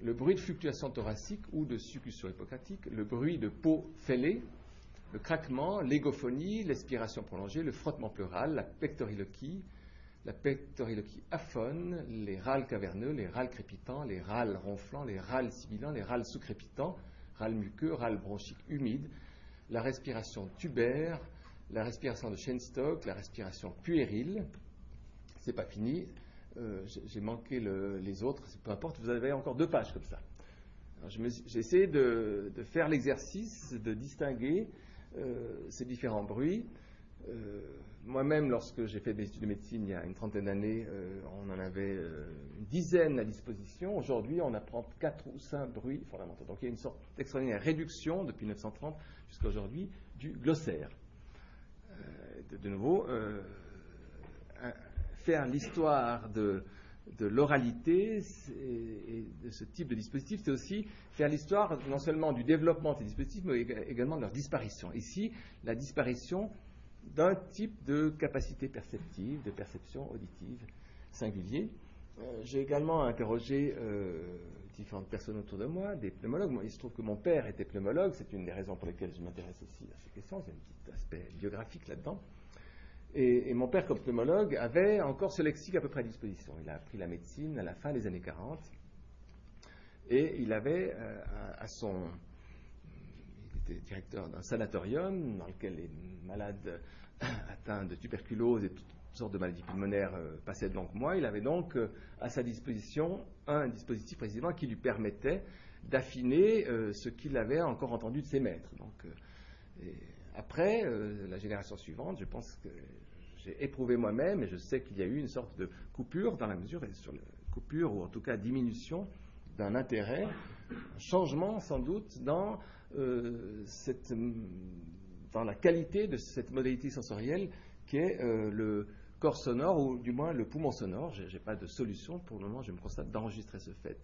le bruit de fluctuation thoracique ou de succussion hippocratique, le bruit de peau fêlée, le craquement, l'égophonie, l'expiration prolongée, le frottement pleural, la pectoriloquie, la pectoriloquie aphone, les râles caverneux, les râles crépitants, les râles ronflants, les râles sibilants, les râles sous-crépitants, râles muqueux, râles bronchiques humides, la respiration tubaire, la respiration de Shenstock, la respiration puérile. C'est pas fini. Euh, j'ai manqué les autres, peu importe, vous avez encore deux pages comme ça. J'ai essayé de, faire l'exercice de distinguer euh, ces différents bruits. Euh, moi-même, lorsque j'ai fait des études de médecine il y a une trentaine d'années, euh, on en avait une dizaine à disposition. Aujourd'hui, on apprend quatre ou cinq bruits fondamentaux. Donc il y a une sorte d'extraordinaire réduction depuis 1930 jusqu'à aujourd'hui du glossaire. De, de, nouveau, faire l'histoire de de l'oralité et de ce type de dispositif, c'est aussi faire l'histoire non seulement du développement de ces dispositifs, mais également de leur disparition. Ici, la disparition d'un type de capacité perceptive, de perception auditive singulier. Euh, j'ai également interrogé euh, différentes personnes autour de moi, des pneumologues. il se trouve que mon père était pneumologue, c'est une des raisons pour lesquelles je m'intéresse aussi à ces questions, il y a un petit aspect biographique là-dedans. Et, mon père, comme pneumologue, avait encore ce lexique à peu près à disposition. Il a appris la médecine à la fin des années 40. Et il avait euh, à, son. Était directeur d'un sanatorium dans lequel les malades atteints de tuberculose et toutes sortes de maladies pulmonaires euh, passaient de longs mois. Il avait donc euh, à sa disposition un dispositif précisément qui lui permettait d'affiner ce qu'il avait encore entendu de ses maîtres. Donc, après, la génération suivante, je pense que j'ai éprouvé moi-même, et je sais qu'il y a eu une sorte de coupure dans la mesure, et sur coupure, ou en tout cas diminution d'un intérêt, un changement sans doute dans, euh, cette, dans la qualité de cette modalité sensorielle qui est euh, le corps sonore, ou du moins le poumon sonore. Je n'ai pas de solution pour le moment, je me constate d'enregistrer ce fait.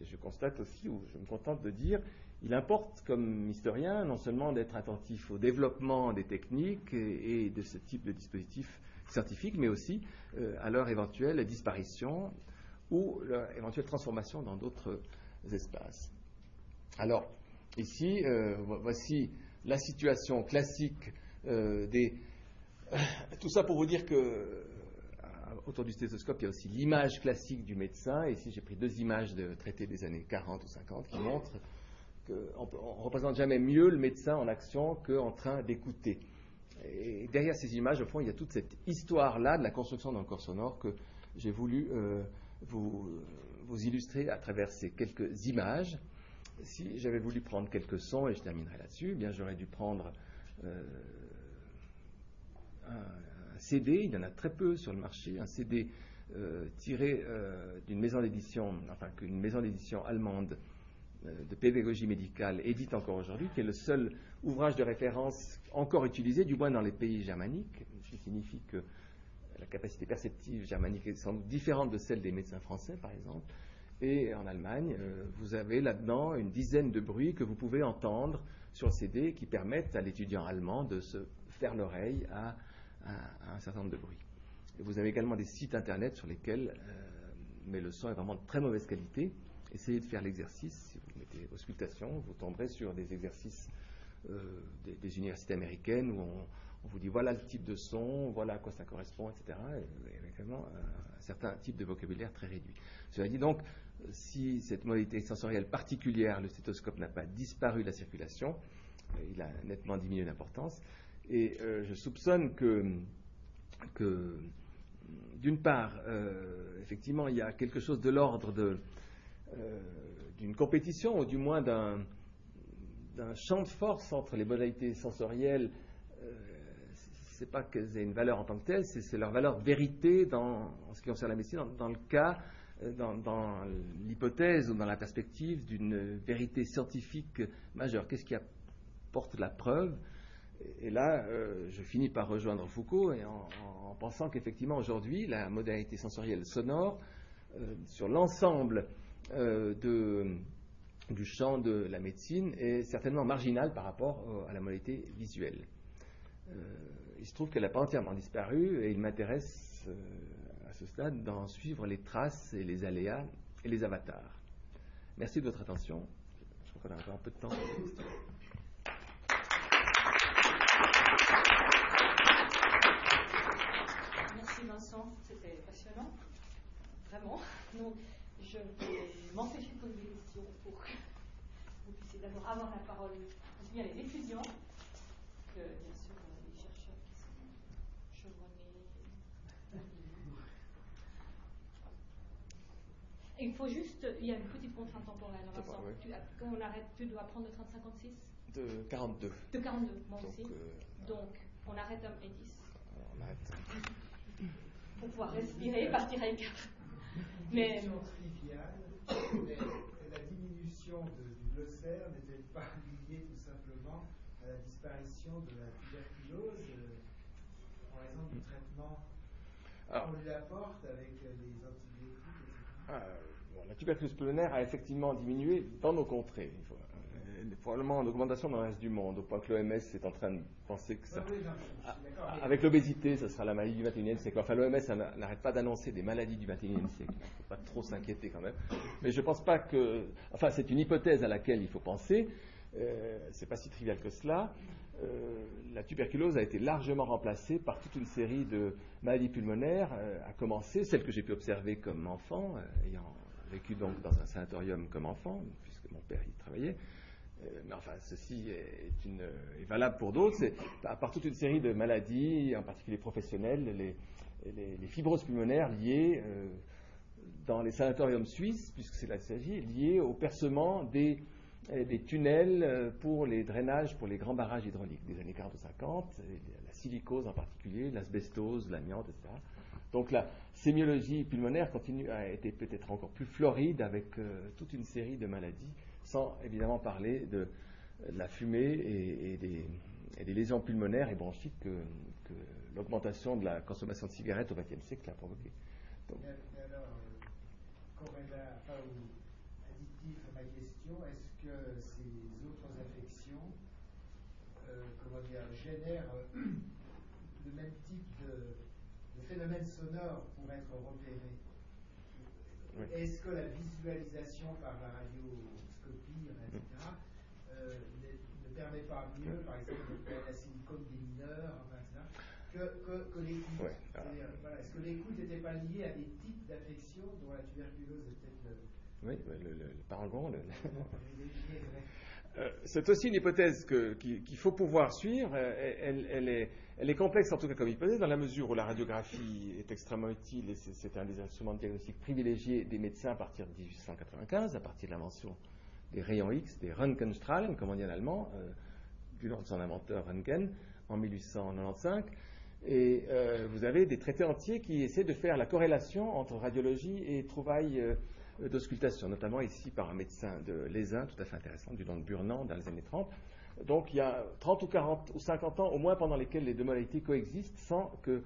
Je constate aussi, ou je me contente de dire, il importe, comme historien, non seulement d'être attentif au développement des techniques et, de ce type de dispositifs scientifiques, mais aussi euh, à leur éventuelle disparition ou leur éventuelle transformation dans d'autres espaces. Alors, ici, euh, voici la situation classique euh, des. Tout ça pour vous dire que autour du stéthoscope, il y a aussi l'image classique du médecin. Ici, j'ai pris deux images de traités des années 40 ou 50 qui montrent qu'on ne représente jamais mieux le médecin en action qu'en train d'écouter. Et derrière ces images, au fond, il y a toute cette histoire-là de la construction d'un corps sonore que j'ai voulu euh, vous, illustrer à travers ces quelques images. Si j'avais voulu prendre quelques sons, et je terminerai là-dessus, eh bien j'aurais dû prendre euh, un, CD, il y en a très peu sur le marché, un CD euh, tiré d'une maison d'édition, enfin qu'une maison d'édition allemande euh, de pédagogie médicale édite encore aujourd'hui, qui est le seul ouvrage de référence encore utilisé, du moins dans les pays germaniques, ce qui signifie que la capacité perceptive germanique est sans doute différente de celle des médecins français, par exemple. Et en Allemagne, euh, vous avez là-dedans une dizaine de bruits que vous pouvez entendre sur le CD qui permettent à l'étudiant allemand de se faire l'oreille à, un certain nombre de bruits. vous avez également des sites internet sur lesquels, euh, mais le son est vraiment de très mauvaise qualité. Essayez de faire l'exercice des auscultations, vous tomberez sur des exercices euh, des, universités américaines où on, vous dit voilà le type de son, voilà à quoi ça correspond, etc. Et, avec vraiment un, certain type de vocabulaire très réduit. Cela dit donc, si cette modalité sensorielle particulière, le stéthoscope n'a pas disparu de la circulation, euh, il a nettement diminué d'importance. Et euh, je soupçonne que, d'une part, effectivement, il y a quelque chose de l'ordre d'une compétition, ou du moins d'un, champ de force entre les modalités sensorielles. Euh, ce n'est pas qu'elles aient une valeur en tant que telle, c'est, leur valeur vérité dans, en ce qui concerne la médecine, dans, le cas, euh, dans, l'hypothèse ou dans la perspective d'une vérité scientifique majeure. Qu'est-ce qui apporte la preuve? Et là, euh, je finis par rejoindre Foucault et en, pensant qu'effectivement aujourd'hui, la modalité sensorielle sonore, sur l'ensemble euh, du champ de la médecine est certainement marginal par rapport à la modalité visuelle. Euh, il se trouve qu'elle n'a pas entièrement disparu et il m'intéresse euh, à ce stade d'en suivre les traces et les aléas et les avatars. Merci de votre attention. Je crois qu'on a encore un peu de temps Merci Vincent, c'était passionnant. Vraiment je vais m'empêcher de poser des questions pour que vous puissiez d'abord avoir la parole, aussi bien les que bien sûr les chercheurs qui sont chevronnés. Il faut juste, il y a une petite contrainte temporelle. Vincent. Oui. Tu, quand on arrête, tu dois prendre le train de 56 De 42. De 42, moi aussi. Euh, Donc, on arrête à 10. On arrête. Pour pouvoir respirer et partir avec mais la diminution du glossaire n'était pas liée tout simplement à la disparition de la tuberculose euh, en raison du traitement qu'on lui apporte avec les antibiotiques, Ah, la tuberculose pulmonaire a effectivement diminué dans nos contrées. Il faut, probablement en augmentation dans le reste du monde, au point que l'OMS est en train de penser que ça. Ah, avec l'obésité, ce sera la maladie du 21e siècle. Enfin, l'OMS n'arrête pas d'annoncer des maladies du 21e siècle. Il ne faut pas trop s'inquiéter quand même. Mais je ne pense pas que. Enfin, c'est une hypothèse à laquelle il faut penser. Euh, c'est pas si trivial que cela. Euh, la tuberculose a été largement remplacée par toute une série de maladies pulmonaires, euh, à commencer celle que j'ai pu observer comme enfant, euh, ayant vécu donc dans un sanatorium comme enfant, puisque mon père y travaillait. Mais enfin, ceci est, valable pour d'autres. C'est à part toute une série de maladies, en particulier professionnelles, les, les, fibroses pulmonaires liées dans les sanatoriums suisses, puisque c'est là qu'il s'agit, liées au percement des, des, tunnels pour les drainages pour les grands barrages hydrauliques des années 40 50, la silicose en particulier, l'asbestose, l'amiante, etc. Donc la sémiologie pulmonaire continue à être peut-être encore plus floride avec toute une série de maladies sans évidemment parler de la fumée et, des, lésions pulmonaires et bronchiques que, l'augmentation de la consommation de cigarettes au XXe siècle a provoqué. Euh, que ces autres affections, comment dire, génèrent le même type de, de phénomène sonore pour être repéré Est-ce que la visualisation par la radioscopie, etc., euh, ne, permet pas mieux, par exemple, de faire la silicone des mineurs, etc., que, que, que l'écoute? Est-ce que l'écoute n'était pas liée à des types d'affections dont la tuberculose est peut-être le. Oui, le, le, parangon. Euh, c'est aussi une hypothèse qu'il faut pouvoir suivre. Elle, elle, est, complexe en tout cas comme hypothèse dans la mesure où la radiographie est extrêmement utile et c'est un des instruments de diagnostic privilégiés des médecins à partir de 1895, à partir de l'invention des rayons X, des Röntgenstrahlen, comme on dit en allemand, euh, du nom de son inventeur Röntgen, en 1895. Et euh, vous avez des traités entiers qui essaient de faire la corrélation entre radiologie et trouvailles euh, d'auscultation, notamment ici par un médecin de l'ESIN, tout à fait intéressant, du nom de Burnand, dans les années 30. Donc il y a 30 ou 40 ou 50 ans au moins pendant lesquels les deux modalités coexistent sans que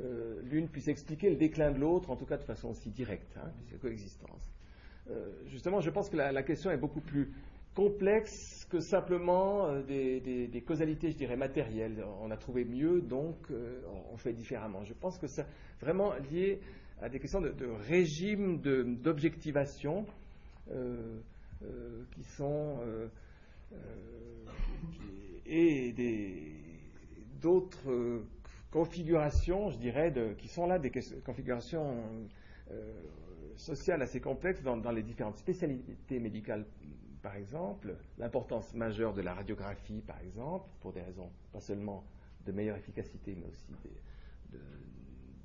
euh, l'une puisse expliquer le déclin de l'autre, en tout cas de façon aussi directe, hein, puisque coexistence. Euh, justement, je pense que la, question est beaucoup plus complexe que simplement des, causalités, je dirais, matérielles. On a trouvé mieux, donc on fait différemment. Je pense que c'est vraiment lié à des questions de, régime d'objectivation euh, euh, qui sont euh, et d'autres configurations, je dirais, qui sont là des configurations sociales assez complexes dans, les différentes spécialités médicales, par exemple, l'importance majeure de la radiographie, par exemple, pour des raisons pas seulement de meilleure efficacité, mais aussi de,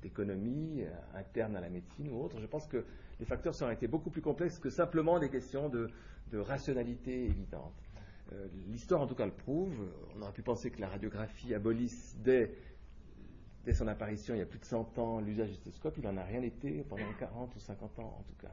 d'économie euh, interne à la médecine ou autre. Je pense que les facteurs sont été beaucoup plus complexes que simplement des questions de, rationalité évidente. Euh, l'histoire, en tout cas, le prouve. On aurait pu penser que la radiographie abolisse dès, dès son apparition, il y a plus de 100 ans, l'usage du stéthoscope. Il n'en a rien été pendant 40 ou 50 ans, en tout cas.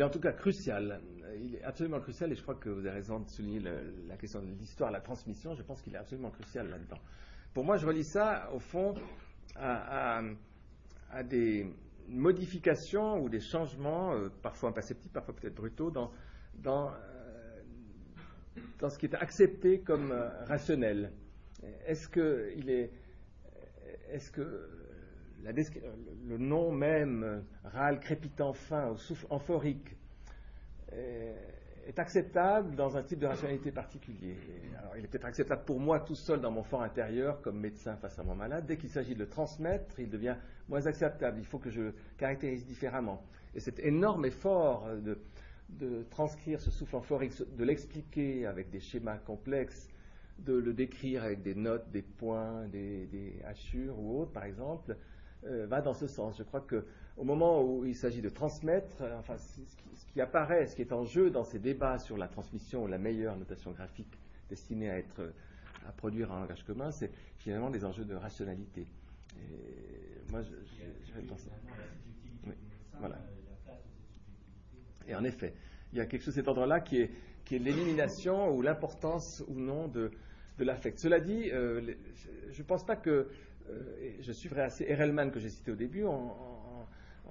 en tout cas crucial. Il est absolument crucial, et je crois que vous avez raison de souligner la question de l'histoire, la transmission. Je pense qu'il est absolument crucial là-dedans. Pour moi, je relis ça, au fond, à, des modifications ou des changements, euh, parfois imperceptibles, parfois peut-être brutaux, dans, dans, euh, ce qui est accepté comme euh, rationnel. Est-ce que il est, est-ce que le nom même, euh, râle crépitant fin ou souffle amphorique, euh, est acceptable dans un type de rationalité particulier. Alors, il est peut-être acceptable pour moi tout seul dans mon fort intérieur comme médecin face à mon malade. Dès qu'il s'agit de le transmettre, il devient moins acceptable. Il faut que je le caractérise différemment. Et cet énorme effort de, transcrire ce souffle amphorique, de l'expliquer avec des schémas complexes, de le décrire avec des notes, des points, des hachures ou autres, par exemple, euh, va dans ce sens. Je crois qu'au moment où il s'agit de transmettre, euh, enfin, ce qui, apparaît, ce qui est en jeu dans ces débats sur la transmission ou la meilleure notation graphique destinée à, être, à produire un langage commun, c'est finalement des enjeux de rationalité. Et moi, je, vais penser. voilà. Et en effet, il y a quelque chose de cet ordre-là qui est, qui est l'élimination ou l'importance ou non de, de l'affect. Cela dit, euh, je ne pense pas que je suivrai assez Erelman que j'ai cité au début en,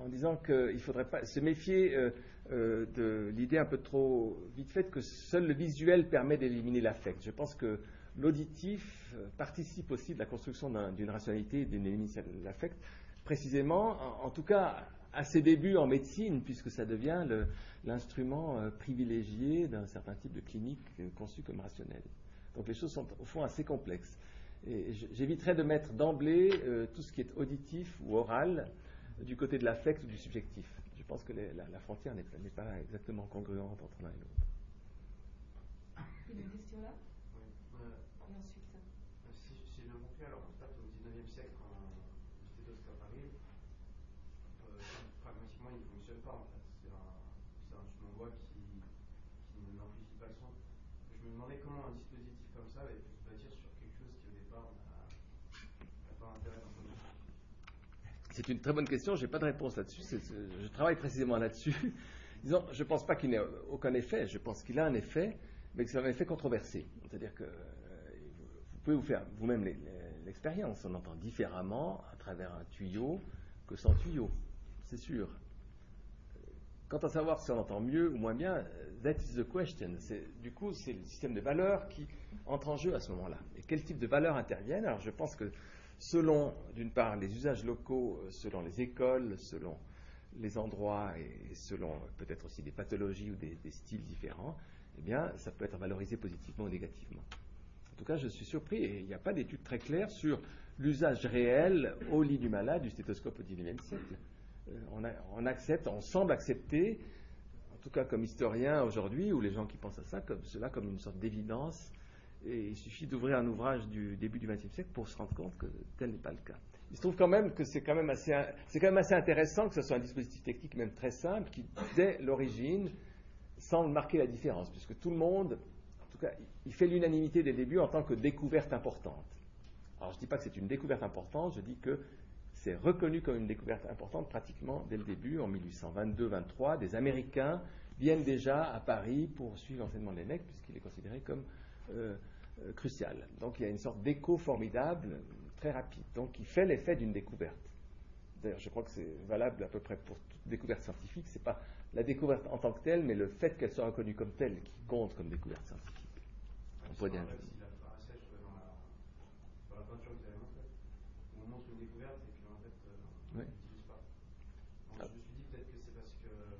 disant qu'il ne faudrait pas se méfier euh, euh, de l'idée un peu trop vite faite que seul le visuel permet d'éliminer l'affect. Je pense que l'auditif participe aussi de la construction d'une rationalité et d'une élimination de l'affect, précisément, en, tout cas à ses débuts en médecine, puisque ça devient l'instrument privilégié d'un certain type de clinique conçue comme rationnelle. Donc les choses sont au fond assez complexes. J'éviterai de mettre d'emblée euh, tout ce qui est auditif ou oral du côté de l'affect ou du subjectif. Je pense que la, frontière n'est pas exactement congruente entre l'un et l'autre. compris la question là Oui. Et ensuite Si, si j'ai bien compris, alors en fait, au 19e siècle, quand le stéthoscope arrive, euh, pragmatiquement, il ne fonctionne pas en fait. C'est un, un instrument de voix qui, qui n'amplifie pas le son. Je me demandais comment un dispositif comme ça avait pu se bâtir sur quelque chose qui au départ n'a pas intérêt dans son c'est une très bonne question, je n'ai pas de réponse là-dessus. Je travaille précisément là-dessus. Disons, je ne pense pas qu'il n'ait aucun effet, je pense qu'il a un effet, mais que c'est un effet controversé. C'est-à-dire que euh, vous pouvez vous faire vous-même l'expérience. On entend différemment à travers un tuyau que sans tuyau, c'est sûr. Quant à savoir si on entend mieux ou moins bien, that is the question. Du coup, c'est le système de valeurs qui entre en jeu à ce moment-là. Et quel type de valeurs interviennent? Alors, je pense que selon, d'une part, les usages locaux, euh, selon les écoles, selon les endroits et selon peut-être aussi des pathologies ou des, styles différents, eh bien, ça peut être valorisé positivement ou négativement. En tout cas, je suis surpris et il n'y a pas d'études très claires sur l'usage réel au lit du malade du stéthoscope au XIXe siècle. Euh, on, on, accepte, on semble accepter, en tout cas comme historien aujourd'hui, ou les gens qui pensent à ça, comme cela comme une sorte d'évidence il suffit d'ouvrir un ouvrage du début du XXe siècle pour se rendre compte que tel n'est pas le cas. Il se trouve quand même que c'est quand même assez, c'est quand même assez intéressant que ce soit un dispositif technique même très simple qui, dès l'origine, semble marquer la différence, puisque tout le monde, en tout cas, il fait l'unanimité dès le début en tant que découverte importante. Alors je ne dis pas que c'est une découverte importante, je dis que c'est reconnu comme une découverte importante pratiquement dès le début, en 1822-23. Des Américains viennent déjà à Paris pour suivre l'enseignement de l'ENEC, puisqu'il est considéré comme euh, euh, crucial. Donc il y a une sorte d'écho formidable, très rapide, donc qui fait l'effet d'une découverte. D'ailleurs, je crois que c'est valable à peu près pour toute découverte scientifique. Ce n'est pas la découverte en tant que telle, mais le fait qu'elle soit reconnue comme telle qui compte comme découverte scientifique. On pourrait dire. La phrase dans la, dans la peinture que vous avez montrée, où on montre une découverte et puis en fait, euh, on oui. n'utilise pas. Donc, ah. Je me suis dit peut-être que c'est parce que euh,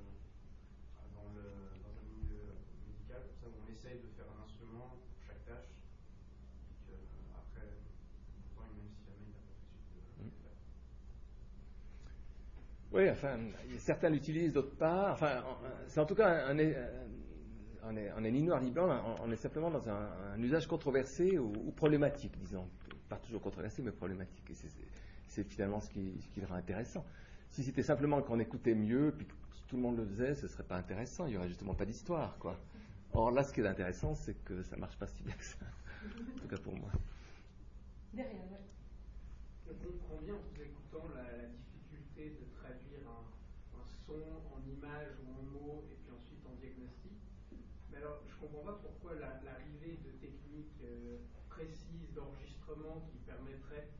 dans, le, dans un milieu médical, pour ça, on essaye de faire un instrument pour chaque tâche Oui, enfin, certains l'utilisent, d'autres pas. Enfin, c'est en tout cas un, on est, ni noir ni blanc, on, est simplement dans un, usage controversé ou, problématique, disons. Pas toujours controversé, mais problématique. Et c'est finalement ce qui, ce qui, le rend intéressant. Si c'était simplement qu'on écoutait mieux, puis que tout le monde le faisait, ce serait pas intéressant. Il n'y aurait justement pas d'histoire, quoi. Or là, ce qui est intéressant, c'est que ça marche pas si bien que ça. En tout cas pour moi. Derrière, On comprend bien en vous écoutant la, la de son, en image ou en mots, et puis ensuite en diagnostic. Mais alors, je ne comprends pas pourquoi l'arrivée de techniques euh, précises d'enregistrement qui permettraient,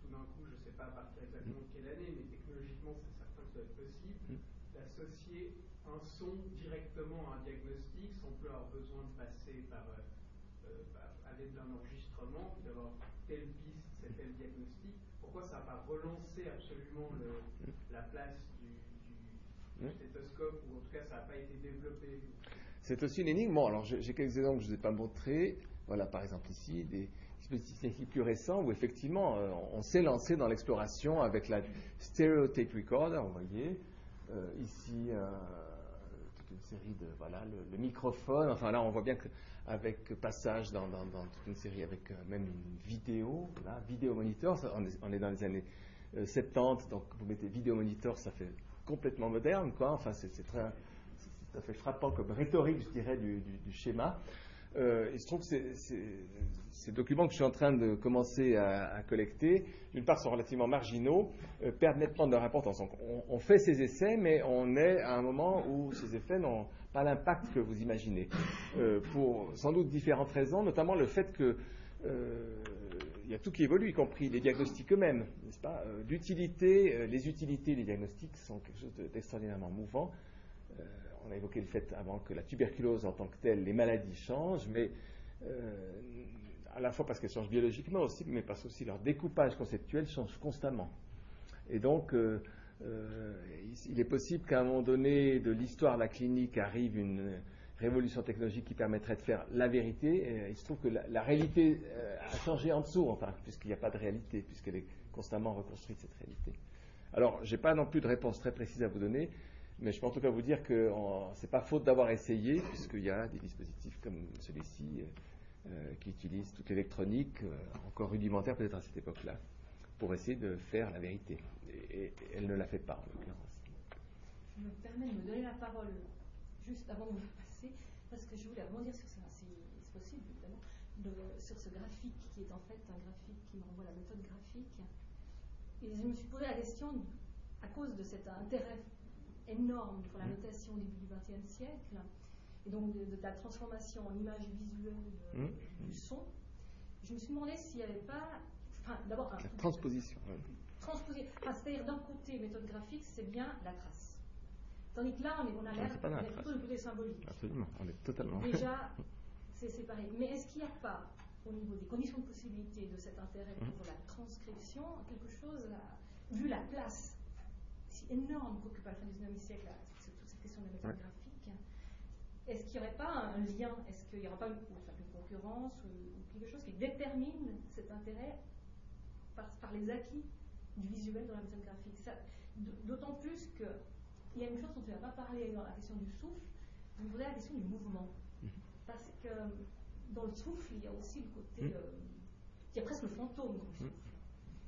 tout d'un coup, je ne sais pas à partir exactement de quelle année, mais technologiquement, c'est certain que ça doit être possible, mm. d'associer un son directement à un diagnostic sans plus avoir besoin de passer par, euh, euh bah, à l'aide d'un enregistrement, d'avoir telle piste, c'est tel diagnostic. Pourquoi ça n'a pas relancé absolument le, la place stéthoscope, ou en tout ça C'est aussi une énigme. Bon, alors j'ai quelques exemples que je ne vous ai pas montrés. Voilà, par exemple ici, des dispositifs plus récents où effectivement euh, on s'est lancé dans l'exploration avec la stereo tape recorder, vous voyez. Euh, ici, euh, toute une série de. Voilà, le, microphone. Enfin là, on voit bien qu'avec passage dans, toute une série, avec même une vidéo, là, vidéo monitor, on, est, on, est, dans les années 70, donc vous mettez vidéo monitor, ça fait complètement moderne, quoi. Enfin, c'est très, tout à fait frappant comme rhétorique, je dirais, du, schéma. Euh, il se trouve que ces documents que je suis en train de commencer à, collecter, d'une part, sont relativement marginaux, euh, perdent nettement de leur importance. on, fait ces essais, mais on est à un moment où ces effets n'ont pas l'impact que vous imaginez, euh, pour sans doute différentes raisons, notamment le fait que il y a tout qui évolue, y compris les diagnostics eux-mêmes, n'est-ce pas? Euh, L'utilité, euh, les utilités des diagnostics sont quelque chose d'extraordinairement mouvant. Euh, on a évoqué le fait avant que la tuberculose en tant que telle, les maladies changent, mais à la fois parce qu'elles changent biologiquement aussi, mais parce que leur découpage conceptuel change constamment. Et donc, il est possible qu'à un moment donné de l'histoire de la clinique arrive une révolution technologique qui permettrait de faire la vérité. il se trouve que la, réalité euh, a changé en dessous, enfin, puisqu'il n'y a pas de réalité, puisqu'elle est constamment reconstruite, cette réalité. Alors, je n'ai pas non plus de réponse très précise à vous donner. Mais je peux en tout cas vous dire que ce n'est pas faute d'avoir essayé, puisqu'il y a des dispositifs comme celui-ci euh, qui utilisent toute l'électronique, euh, encore rudimentaire peut-être à cette époque-là, pour essayer de faire la vérité. Et, elle ne l'a fait pas, en l'occurrence. Je me permets de me donner la parole juste avant de vous parce que je voulais rebondir sur ça, si c'est possible, évidemment, sur ce graphique qui est en fait un graphique qui me renvoie à la méthode graphique. Et je me suis posé la question, à cause de cet intérêt énorme pour la notation au début du XXe siècle, et donc de, la transformation en image visuelle mmh. du son, je me suis demandé s'il n'y avait pas. Enfin, d'abord. La transposition. Transposition. c'est-à-dire d'un côté, méthode graphique, c'est bien la trace. Tandis que là, on, est, on a l'air plutôt du côté symbolique. Absolument, on est totalement. Déjà, c'est séparé. Mais est-ce qu'il n'y a pas, au niveau des conditions de possibilité de cet intérêt mmh. pour la transcription, quelque chose, vu la place si énorme qu'occupe à la fin du XIXe siècle toute cette question de la méthode graphique, est-ce qu'il n'y aurait pas un lien? Est-ce qu'il n'y aura pas une, concurrence ou, quelque chose qui détermine cet intérêt par, les acquis du visuel dans la méthode graphique D'autant plus qu'il y a une chose dont tu n'as pas parlé dans la question du souffle, vous me posez la question du mouvement. Mhm. Parce que dans le souffle, il y a aussi le côté. Euh, il y a presque le fantôme dans le mhm. souffle.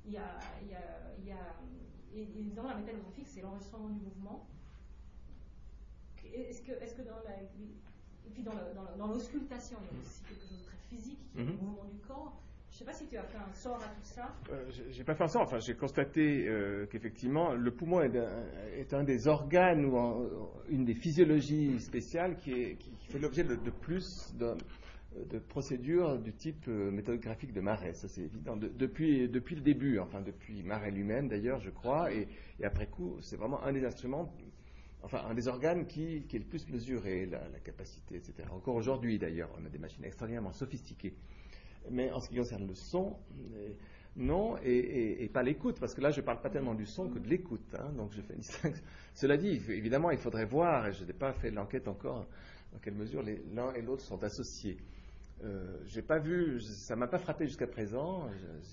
Il y a, il y a, il y a et, dans la méthode graphique, c'est l'enregistrement du mouvement. Est-ce que, est que dans la, et puis dans l'auscultation, il y a aussi quelque chose de très physique, qui est le mouvement du corps. Je ne sais pas si tu as fait un sort à tout ça. Euh, j'ai pas fait un sort. Enfin, j'ai constaté euh, qu'effectivement, le poumon est un, des organes ou une des physiologies spéciales qui, fait l'objet de, plus de, procédures du type euh, de Marais. Ça, c'est évident. depuis, le début, enfin, depuis Marais lui-même, d'ailleurs, je crois, et, après coup, c'est vraiment un des instruments enfin un des organes qui, est le plus mesuré, la, capacité, etc. Encore aujourd'hui d'ailleurs, on a des machines extraordinairement sophistiquées. Mais en ce qui concerne le son, euh, non, et, pas l'écoute, parce que là je ne parle pas tellement du son que de l'écoute. Hein, donc je fais une distinction. Cela dit, évidemment, il faudrait voir, et je n'ai pas fait l'enquête encore, dans quelle mesure l'un et l'autre sont associés. Euh, j'ai pas vu, ça m'a pas frappé jusqu'à présent.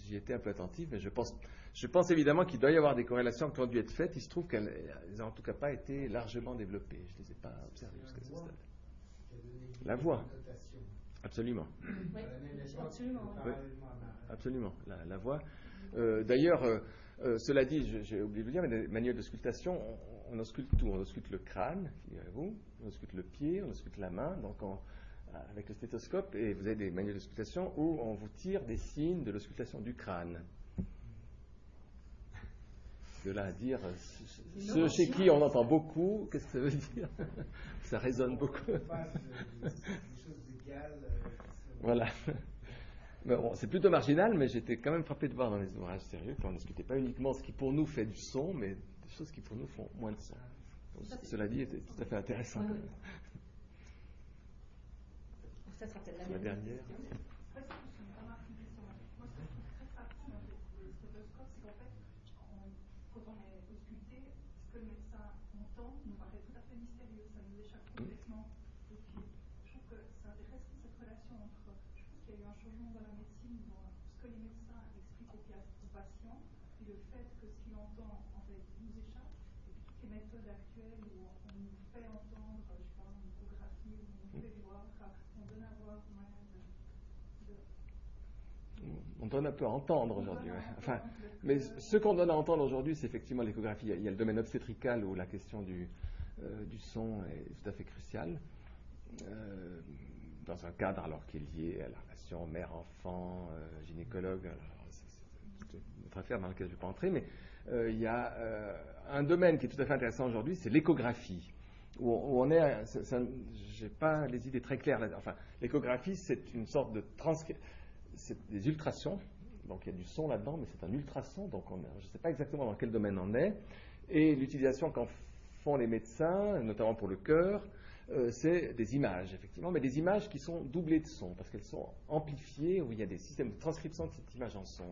J'y étais un peu attentif, mais je pense, je pense évidemment qu'il doit y avoir des corrélations qui ont dû être faites. Il se trouve qu'elles n'ont en tout cas pas été largement développées. Je ne les ai pas observées jusqu'à ce stade. La voix. Absolument. Oui, absolument. Absolument, la, voix. Euh, d'ailleurs, euh, euh, cela dit, j'ai oublié de vous dire, mais des manuels de sculptation, on, on ausculte tout. On ausculte le crâne, figurez-vous, on ausculte le pied, on ausculte la main. Donc, on, avec le stéthoscope et vous avez des manuels d'auscultation où on vous tire des signes de l'auscultation du crâne. De là à dire, ceux chez qui on entend beaucoup, qu'est-ce que ça veut dire? Ça résonne beaucoup. Voilà. Bon, c'est plutôt marginal, mais j'étais quand même frappé de voir dans les ouvrages sérieux qu'on ne discutait pas uniquement ce qui pour nous fait du son, mais des choses qui pour nous font moins de son. cela dit, était tout à fait intéressant. Ça sera peut-être la, dernière. On donne un peu à entendre aujourd'hui. Enfin, mais ce qu'on donne à entendre aujourd'hui, c'est effectivement l'échographie. Il y a le domaine obstétrical où la question du, euh, son est tout à fait cruciale. Euh, dans un cadre alors qui est lié à la relation mère-enfant, euh, gynécologue, c'est une autre affaire dans laquelle je ne vais pas entrer, mais il y a un domaine qui est tout à fait intéressant aujourd'hui, c'est l'échographie. Où, on est, pas les idées très claires. Enfin, l'échographie, c'est une sorte de transcription c'est des ultrasons, donc il y a du son là-dedans, mais c'est un ultrason, donc je ne sais pas exactement dans quel domaine on est. Et l'utilisation qu'en font les médecins, notamment pour le cœur, euh, c'est des images, effectivement, mais des images qui sont doublées de son, parce qu'elles sont amplifiées, où il y a des systèmes de transcription de cette image en son.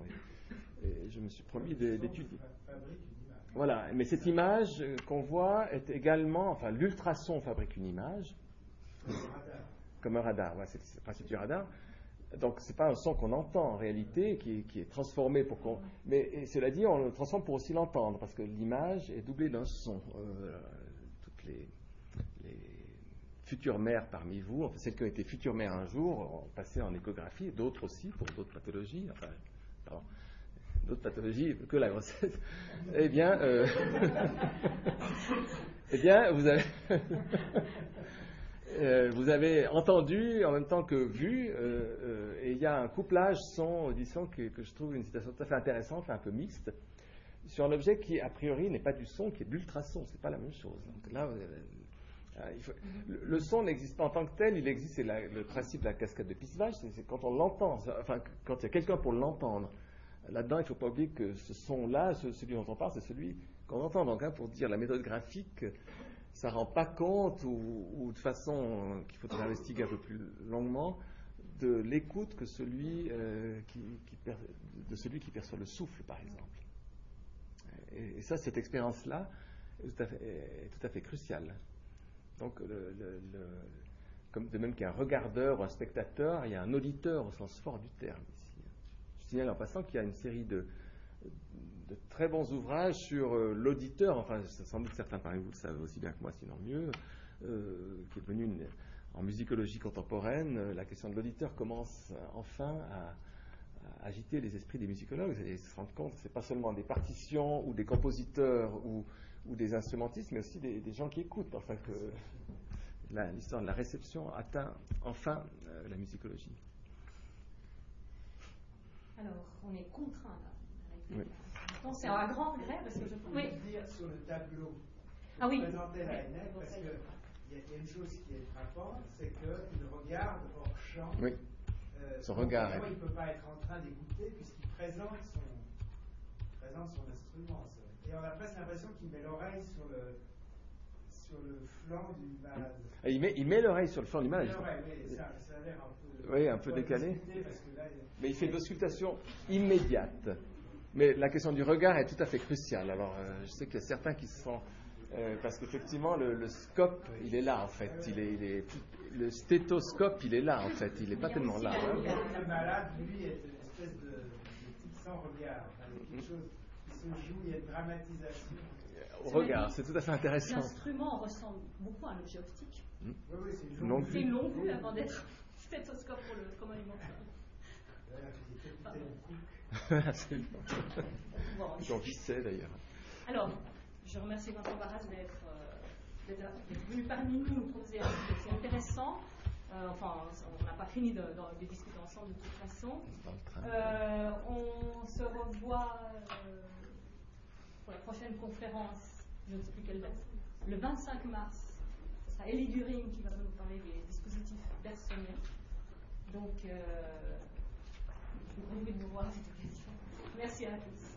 Et, je me suis promis d'étudier. Voilà, mais cette image euh, qu'on voit est également, enfin, l'ultrason fabrique une image. Comme un radar, c'est le principe du radar. Donc ce n'est pas un son qu'on entend en réalité, qui, est transformé pour qu'on... Mais cela dit, on le transforme pour aussi l'entendre, parce que l'image est doublée d'un son. Euh, toute toutes les, futures mères parmi vous, enfin, celles qui ont été futures mères un jour, ont passé en échographie, d'autres aussi pour d'autres pathologies, enfin, d'autres pathologies que la grossesse, eh bien, euh, eh bien, vous avez, euh, vous avez entendu en même temps que vu, euh, et il y a un couplage son-audition que, que, je trouve une citation tout à fait intéressante, un peu mixte, sur un objet qui, a priori, n'est pas du son, qui est de l'ultrason. C'est pas la même chose. Donc là, le, son n'existe pas en tant que tel, il existe, c'est le principe de la cascade de Pisvage, c'est quand on l'entend, enfin, quand il y a quelqu'un pour l'entendre. Là-dedans, il ne faut pas oublier que ce son-là, celui dont on parle, c'est celui qu'on entend. Donc, hein, pour dire la méthode graphique, ça rend pas compte, ou, de façon qu'il faudrait investiguer un peu plus longuement, de l'écoute que celui, euh, qui, de celui qui perçoit le souffle, par exemple. Et, ça, cette expérience-là est, tout à fait cruciale. Donc, le, comme de même qu'il y a un regardeur ou un spectateur, il y a un auditeur au sens fort du terme signale en passant qu'il y a une série de, très bons ouvrages sur euh, l'auditeur, enfin sans doute certains parmi vous le savez aussi bien que moi, sinon mieux, euh, qui est devenu en musicologie contemporaine, euh, la question de l'auditeur commence enfin à, agiter les esprits des musicologues et se rendre compte que ce n'est pas seulement des partitions ou des compositeurs ou, des instrumentistes, mais aussi des, gens qui écoutent, enfin que l'histoire de la réception atteint enfin la musicologie. Alors, on est contraint là. Oui. c'est un grand regret parce que je peux oui. dire sur le tableau. Ah oui. Présenter la NF parce qu'il y, a une chose qui est frappante, c'est qu'il regarde hors champ. Oui. Euh, son regard. il ne peut pas être en train d'écouter puisqu'il présente son, présente son instrument. Et on a presque l'impression qu'il met l'oreille sur le, sur le flanc du malade. il met, il met l'oreille sur le flanc du malade. Oui, ça, ça a l'air un peu. Oui, un peu décalé. Mais il fait une auscultation immédiate. Mais la question du regard est tout à fait cruciale. Alors, euh, je sais qu'il y a certains qui se sont. Euh, parce qu'effectivement, le, scope, il est là, en fait. Il est, il est, le stéthoscope, il est là, en fait. Il n'est pas tellement là. Le malade, lui, est une espèce de, de sans regard. il y a quelque chose qui se joue, il y a une dramatisation. Au regard, c'est tout à fait intéressant. L'instrument ressemble beaucoup à un objet optique. Hmm. Oui, oui, c'est une longue vue. C'est une longue vue avant d'être stéthoscope pour le commandement. J'en vissais d'ailleurs. Alors, je remercie Vincent Barras d'être euh, venu parmi nous nous proposer un c'est intéressant. Euh, enfin, on n'a pas fini de, de, discuter ensemble de toute façon. Euh, on se revoit pour la prochaine conférence, je ne sais plus quelle date, le 25 mars. Ce sera Elie During qui va nous parler des dispositifs bergsoniens. Donc, Merci à tous.